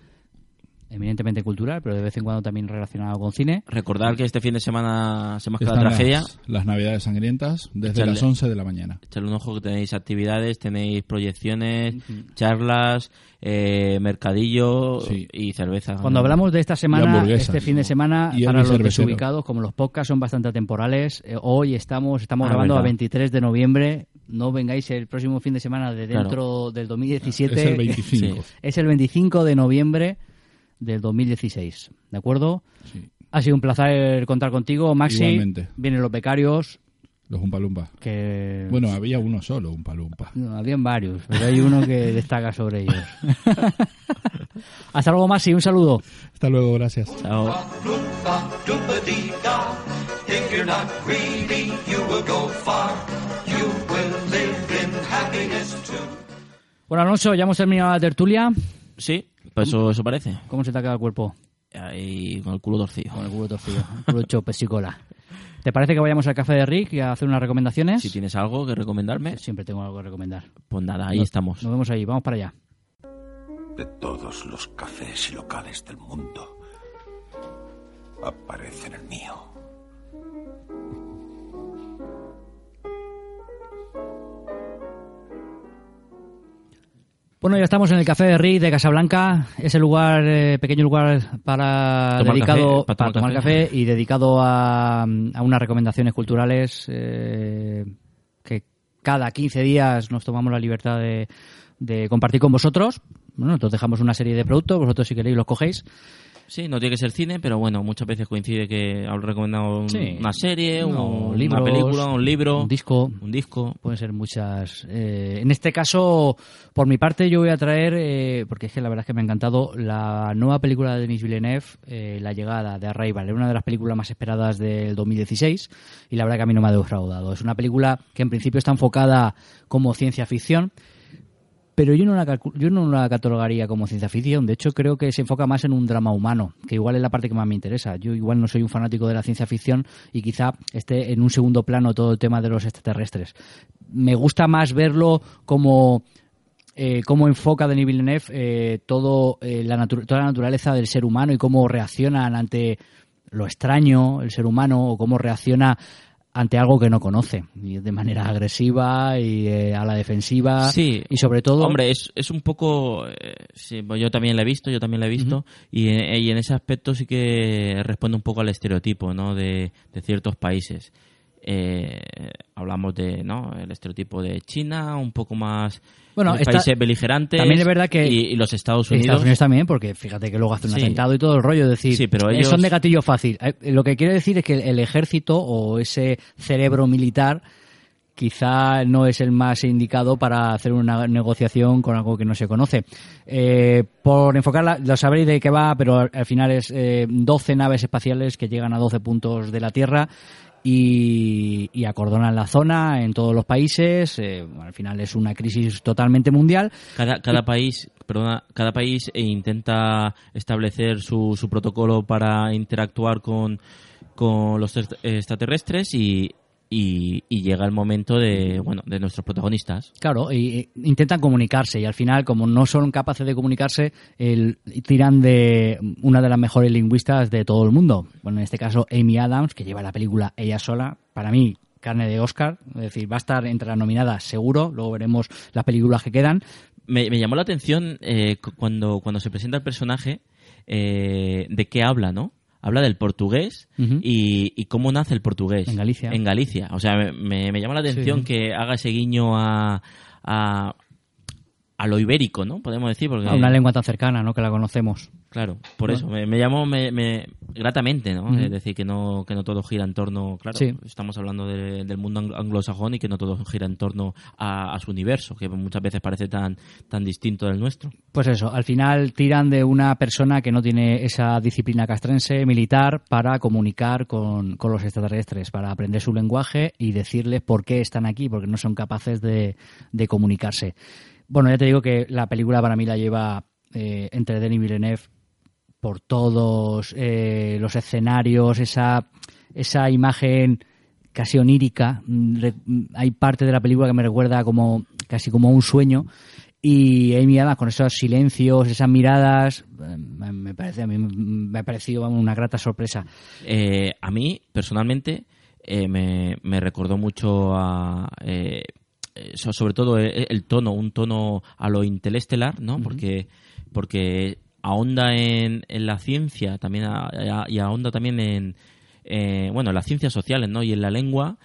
Eminentemente cultural, pero de vez en cuando también relacionado con cine. Recordar que este fin de semana se mezcla la tragedia. Las, las Navidades sangrientas desde Echarle- las 11 de la mañana. Echarle un ojo que tenéis actividades, tenéis proyecciones, charlas, eh, mercadillo y cerveza. Cuando hablamos de esta semana, este fin de semana, Y para los cervecero. desubicados, como los podcasts son bastante atemporales, eh, hoy estamos estamos Ah, grabando a verdad. 23 de noviembre. No vengáis el próximo fin de semana de Claro. dentro del 2017. Es el 25. Sí. Es el 25 de noviembre del 2016. ¿De acuerdo? Ha sido un placer contar contigo, Maxi. Igualmente. Vienen los becarios. Los Umpalumpa. Que... Bueno, había uno solo, Umpalumpa. No, habían varios, pero hay uno que destaca sobre ellos. Hasta luego, Maxi. Un saludo. Hasta luego, gracias. Chao. Bueno, Alonso, ya hemos terminado la tertulia. Sí, pues eso, eso parece. ¿Cómo se te ha quedado el cuerpo? Ahí con el culo torcido. Con el culo torcido. El culo hecho pesicola. ¿Te parece que vayamos al café de Rick y a hacer unas recomendaciones? Si tienes algo que recomendarme, Siempre tengo algo que recomendar. pues nada, ahí Nos- estamos. Nos vemos ahí, vamos para allá. De todos los cafés y locales del mundo, aparece en el mío. Bueno, ya estamos en el Café de Rick de Casablanca, ese lugar, eh, pequeño lugar para Tomar dedicado café, para tomar café. café. y dedicado a, a unas recomendaciones culturales eh, que cada 15 días nos tomamos la libertad de, de compartir con vosotros. Bueno, nosotros dejamos una serie de productos, vosotros si queréis los cogéis. Sí, no tiene que ser cine, pero bueno, muchas veces coincide que hablo recomendado un- Sí. una serie, No, un- libros, una película, un libro, un disco. un disco. Pueden ser muchas. eh, en este caso, por mi parte, yo voy a traer, eh, porque es que la verdad es que me ha encantado, la nueva película de Denis Villeneuve, eh, La llegada de Arrival. Era una de las películas más esperadas del 2016 y la verdad que a mí no me ha defraudado. Es una película que en principio está enfocada como ciencia ficción. Pero yo no, la, yo no la catalogaría como ciencia ficción. De hecho, creo que se enfoca más en un drama humano, que igual es la parte que más me interesa. Yo igual no soy un fanático de la ciencia ficción y quizá esté en un segundo plano todo el tema de los extraterrestres. Me gusta más verlo como eh, enfoca Denis Villeneuve eh, todo, eh, la toda la naturaleza del ser humano y cómo reaccionan ante lo extraño, el ser humano, o cómo reacciona ante algo que no conoce, y de manera agresiva y eh, a la defensiva. Sí. Y sobre todo. Hombre, es, es un poco... eh, sí, pues yo también la he visto, yo también la he visto, y, en- y en ese aspecto sí que responde un poco al estereotipo, ¿no? De, de ciertos países. Eh, hablamos de, ¿no? El estereotipo de China, un poco más... Bueno, los países beligerantes. también es verdad que- Y, y los Estados Unidos. Estados Unidos también, porque fíjate que luego hace un Sí. atentado y todo el rollo. Es decir, Sí, pero eh, ellos- son de gatillo fácil. Eh, Lo que quiere decir es que el ejército o ese cerebro militar quizá no es el más indicado para hacer una negociación con algo que no se conoce. Eh, por enfocarla, lo sabréis de qué va, pero al al final es eh, 12 naves espaciales que llegan a 12 puntos de la Tierra y, y acordonan la zona en todos los países. Eh, al final es una crisis totalmente mundial. Cada, cada país, perdona, cada país eh, intenta establecer su, su protocolo para interactuar con, con los est- extraterrestres y, y, y llega el momento de, bueno, de nuestros protagonistas. Claro, e intentan comunicarse y al final, como no son capaces de comunicarse, el- tiran de una de las mejores lingüistas de todo el mundo. Bueno, en este caso, Amy Adams, que lleva la película ella sola. Para mí, carne de Oscar, es decir, va a estar entre las nominadas seguro. Luego veremos las películas que quedan. Me, me llamó la atención eh, cu- cuando, cuando se presenta el personaje eh, de qué habla, ¿no? Habla del portugués y, y cómo nace el portugués. En Galicia. En Galicia. O sea, me, me, me llama la atención Sí. que haga ese guiño a, a, a lo ibérico, ¿no? Podemos decir. Porque, A una lengua tan cercana, ¿no? Que la conocemos. Claro, por eso. Me, me llamó me, me- gratamente, ¿no? Es decir, que no, que no todo gira en torno... Claro, Sí. estamos hablando de- del mundo ang- anglosajón y que no todo gira en torno a, a su universo, que muchas veces parece tan, tan distinto del nuestro. Pues eso, al final tiran de una persona que no tiene esa disciplina castrense militar para comunicar con, con los extraterrestres, para aprender su lenguaje y decirles por qué están aquí, porque no son capaces de, de comunicarse. Bueno, ya te digo que la película para mí la lleva eh, entre Denis Villeneuve por todos eh, los escenarios, esa, esa imagen casi onírica. Mm, mm, Hay parte de la película que me recuerda como casi como un sueño Y Amy Adams con esos silencios, esas miradas, eh, me parece a mí me ha parecido una grata sorpresa. Eh, a mí, personalmente, me, me recordó mucho a... sobre todo el, el tono, un tono a lo interestelar, ¿no? Porque, porque ahonda en, en la ciencia también a- a- y ahonda también en, eh, bueno, en las ciencias sociales, ¿no? Y en la lengua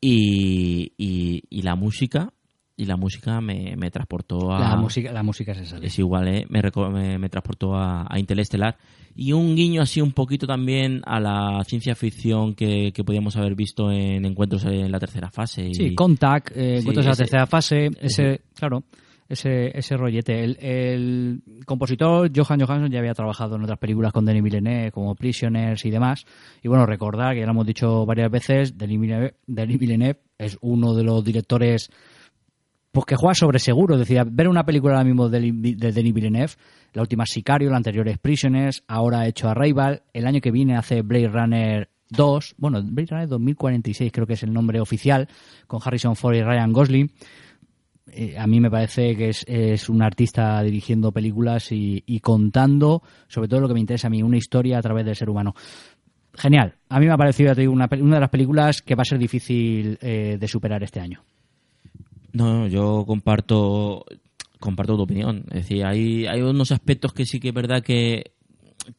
y, y, y la música. Y la música me, me transportó a... La música, la música se. Es igual, ¿eh? me, me, me transportó a, a Interestelar. Y un guiño así un poquito también a la ciencia ficción que, que podíamos haber visto en Encuentros en la tercera fase. y- Sí, Contact, eh, Sí, encuentros en la ese- tercera fase, ese, ese- claro, ese, ese rollete. El, el compositor Johan Johansson ya había trabajado en otras películas con Denis Villeneuve, como Prisoners y demás. Y bueno, recordar, que ya lo hemos dicho varias veces, Denis Villeneuve, Denis Villeneuve es uno de los directores pues que juega sobre seguro. Es decir, ver una película ahora mismo de, de Denis Villeneuve, la última Sicario, la anterior es Prisoners, ahora ha hecho Arrival, el año que viene hace Blade Runner 2, bueno, Blade Runner 2046 creo que es el nombre oficial, con Harrison Ford y Ryan Gosling. Eh, a mí me parece que es, un artista dirigiendo películas y, y contando, sobre todo lo que me interesa a mí, una historia a través del ser humano. Genial. A mí me ha parecido una, una de las películas que va a ser difícil eh, de superar este año. No, yo comparto comparto tu opinión. Es decir, hay, hay unos aspectos que sí que es verdad que,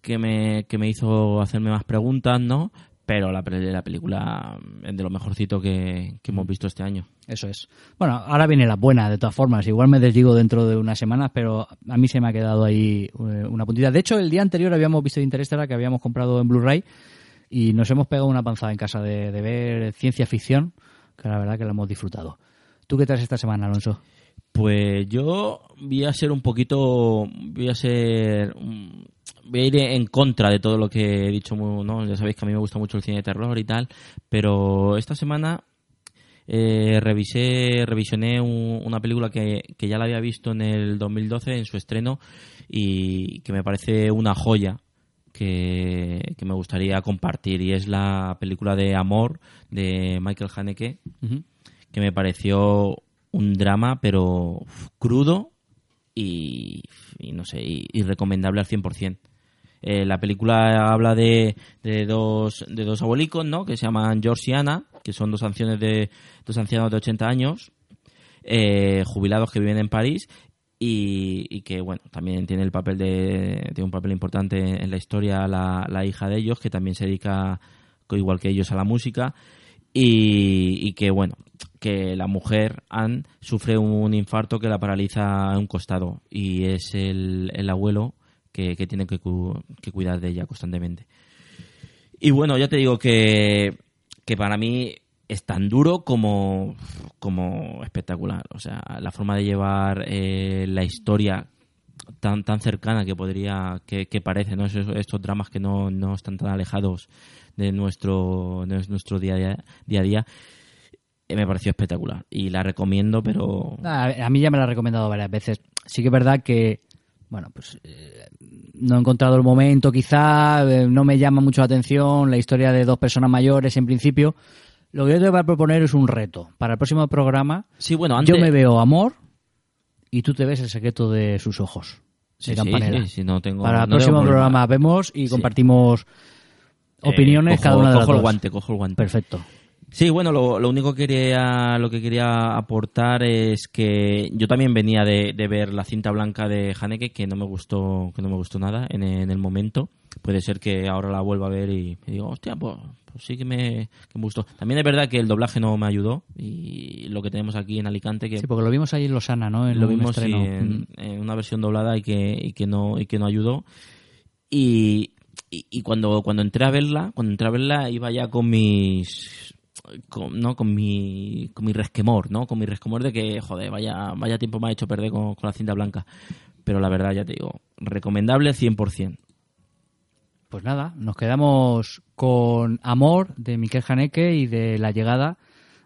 que, me, que me hizo hacerme más preguntas, ¿no? Pero la, la película es de lo mejorcito que, que hemos visto este año. Eso es. Bueno, ahora viene la buena, de todas formas. Igual me desdigo dentro de unas semanas, pero a mí se me ha quedado ahí eh, una puntita. De hecho, el día anterior habíamos visto Interstellar que habíamos comprado en Blu-ray y nos hemos pegado una panzada en casa de, de ver ciencia ficción, que la verdad que la hemos disfrutado. ¿Tú qué traes esta semana, Alonso? Pues yo voy a ser un poquito, voy a ser, voy a ir en contra de todo lo que he dicho. Ya sabéis que a mí me gusta mucho el cine de terror y tal, pero esta semana eh, revisé, revisioné un- una película que, que ya la había visto en el 2012 en su estreno y que me parece una joya que, que me gustaría compartir y es la película de Amor de Michael Haneke que me pareció un drama, pero crudo y, no sé, y, recomendable al 100%. Eh, la película habla de, de dos de dos abuelicos, ¿no? Que se llaman George y Anna, que son dos ancianos de dos ancianos de 80 años, eh, jubilados que viven en París y, que bueno también tiene el papel de tiene un papel importante en la historia la, la hija de ellos que también se dedica igual que ellos a la música y que bueno que la mujer Anne sufre un infarto que la paraliza a un costado y es el, el abuelo que, que tiene que, que cuidar de ella constantemente y bueno ya te digo que que para mí es tan duro como, como espectacular. O sea, la forma de llevar eh, la historia tan tan cercana que podría, que, que parece, ¿no? Esos- estos dramas que no, no están tan alejados de nuestro, de nuestro día a día, día a día, me pareció espectacular. Y la recomiendo, pero A, a mí ya me la he recomendado varias veces. Sí que es verdad que, bueno, pues eh, no he encontrado el momento, quizá, eh, no me llama mucho la atención la historia de dos personas mayores en principio. Lo que yo te voy a proponer es un reto. Para el próximo programa, Sí, bueno, antes- yo me veo amor y tú te ves el secreto de sus ojos. Sí, de sí, sí, sí, no tengo- Para el no próximo programa vemos y compartimos Eh, opiniones cojo- cada una de las cojo el guante, cojo el guante. Perfecto. Sí, bueno, lo, lo único que quería, lo que quería aportar es que yo también venía de, de ver la cinta blanca de Haneke, que no me gustó, que no me gustó nada en, en el momento. Puede ser que ahora la vuelva a ver y, y digo, hostia, pues, pues sí que me, que me gustó. También es verdad que el doblaje no me ayudó y lo que tenemos aquí en Alicante que Sí, porque lo vimos ahí en Losana, ¿no? En lo vimos sí, en una versión doblada y que, y que no y que no ayudó y, y, y cuando cuando entré a verla cuando entré a verla iba ya con mis con, no con mi con mi resquemor no con mi resquemor de que joder vaya vaya tiempo me ha hecho perder con, con la cinta blanca pero la verdad ya te digo recomendable 100% Pues nada, nos quedamos con Amor de Miquel Haneke y de La llegada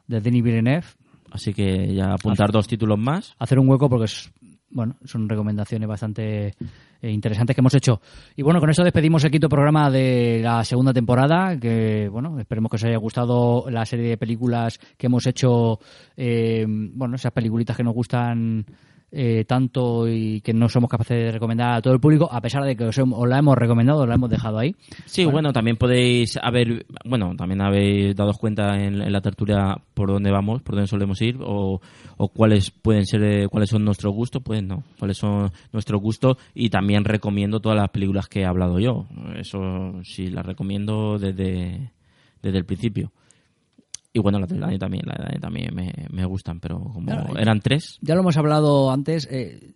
de Denis Villeneuve. Así que ya apuntar dos títulos más. Hacer un hueco porque es, bueno, son recomendaciones bastante interesantes que hemos hecho. Y bueno, con eso despedimos el quinto programa de la segunda temporada, que bueno, esperemos que os haya gustado la serie de películas que hemos hecho, eh, bueno, esas peliculitas que nos gustan eh, tanto y que no somos capaces de recomendar a todo el público, a pesar de que os, os la hemos recomendado, os la hemos dejado ahí. Sí, bueno, también podéis haber, bueno, también habéis dado cuenta en, en la tertulia por dónde vamos, por dónde solemos ir, o, o cuáles pueden ser, eh, cuáles son nuestros gustos, pues no, cuáles son nuestros gustos, y también recomiendo todas las películas que he hablado yo. Eso sí, las recomiendo desde, desde el principio. Y bueno, las de Dani también, las de Dani también me, me gustan, pero como Claro, eran tres, Ya lo hemos hablado antes. eh,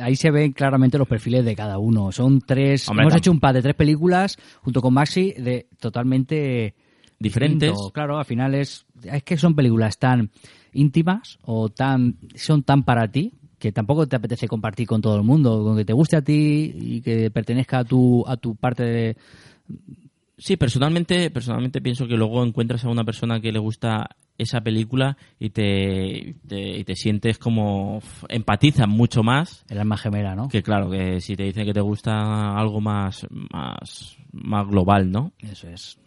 ahí se ven claramente los perfiles de cada uno. Son tres. Hombre, hemos hecho un par de tres películas junto con Maxi de totalmente Diferentes. distinto. Claro, al final es es que son películas tan íntimas o tan son tan para ti que tampoco te apetece compartir con todo el mundo, con que te guste a ti y que pertenezca a tu a tu parte de Sí, personalmente, personalmente pienso que luego encuentras a una persona que le gusta esa película y te, te- y te sientes como empatizas mucho más. El alma gemela, ¿no? Que claro, que si te dicen que te gusta algo más, más, más global, ¿no? Eso es.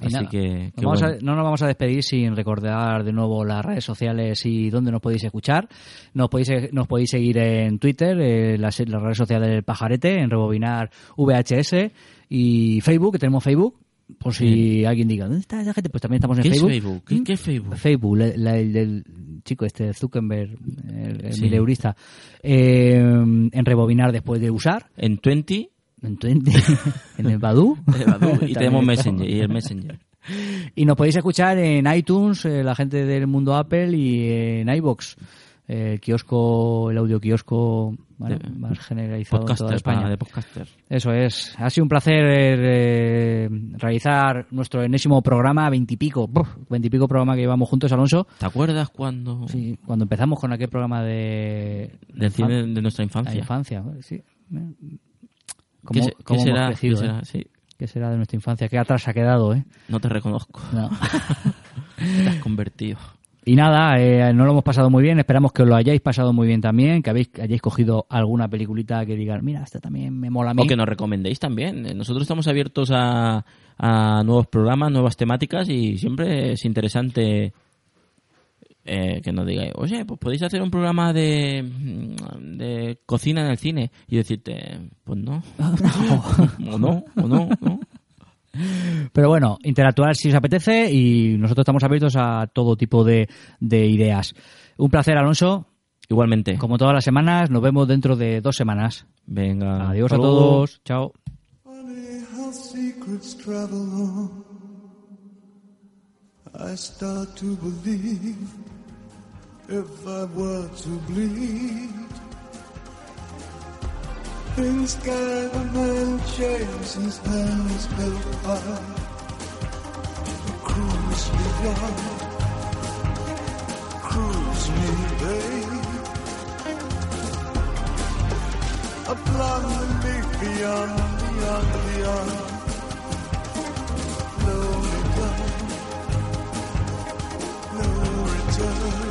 Así nada, que, que vamos bueno. a- no nos vamos a despedir sin recordar de nuevo las redes sociales y dónde nos podéis escuchar. Nos podéis, nos podéis seguir en Twitter, eh, las, las redes sociales del Pajarete, en Rebobinar VHS y Facebook, que tenemos Facebook. Por si alguien diga, ¿dónde está esa gente? Pues también estamos en ¿Qué es Facebook. Facebook? ¿Qué- qué es Facebook? Facebook, la- la- el del chico este, Zuckerberg, el, el Sí. mileurista. Eh, en Rebobinar después de usar. En 20. En 20. en el Badu. Y tenemos. Messenger, y el Messenger. Y nos podéis escuchar en iTunes, eh, la gente del mundo Apple, y en iBox, el kiosco, el audio kiosco bueno, De- más generalizado en toda España. de podcaster. Eso es. Ha sido un placer eh, realizar nuestro enésimo programa, veintipico, veintipico programa que llevamos juntos, Alonso. ¿Te acuerdas cuando...? Sí, cuando empezamos con aquel programa de... Del cine de nuestra infancia. La infancia, sí. ¿Qué se- qué cómo hemos será? crecido, ¿Qué será? eh? Sí. ¿Qué será de nuestra infancia? ¿Qué atrás ha quedado, eh? No te reconozco. No. Te has convertido. Y nada, eh, no lo hemos pasado muy bien. Esperamos que os lo hayáis pasado muy bien también, que habéis, hayáis cogido alguna peliculita que digan, mira, esta también me mola a mí. O que nos recomendéis también. Eh, Nosotros estamos abiertos a, a nuevos programas, nuevas temáticas y siempre es interesante eh, que nos digáis, oye, pues podéis hacer un programa de, de cocina en el cine y decirte, pues no. o no, o no, no. Pero bueno, interactuar si os apetece y nosotros estamos abiertos a todo tipo de, de ideas. Un placer, Alonso. Igualmente. Como todas las semanas, nos vemos dentro de dos semanas. Venga. Adiós a hasta luego. todos. Chao. I start to believe If I were to bleed in sky the man shakes his hands built high The cruise begun Cruise me, babe. Upon the me beyond, beyond, beyond. No return, no return.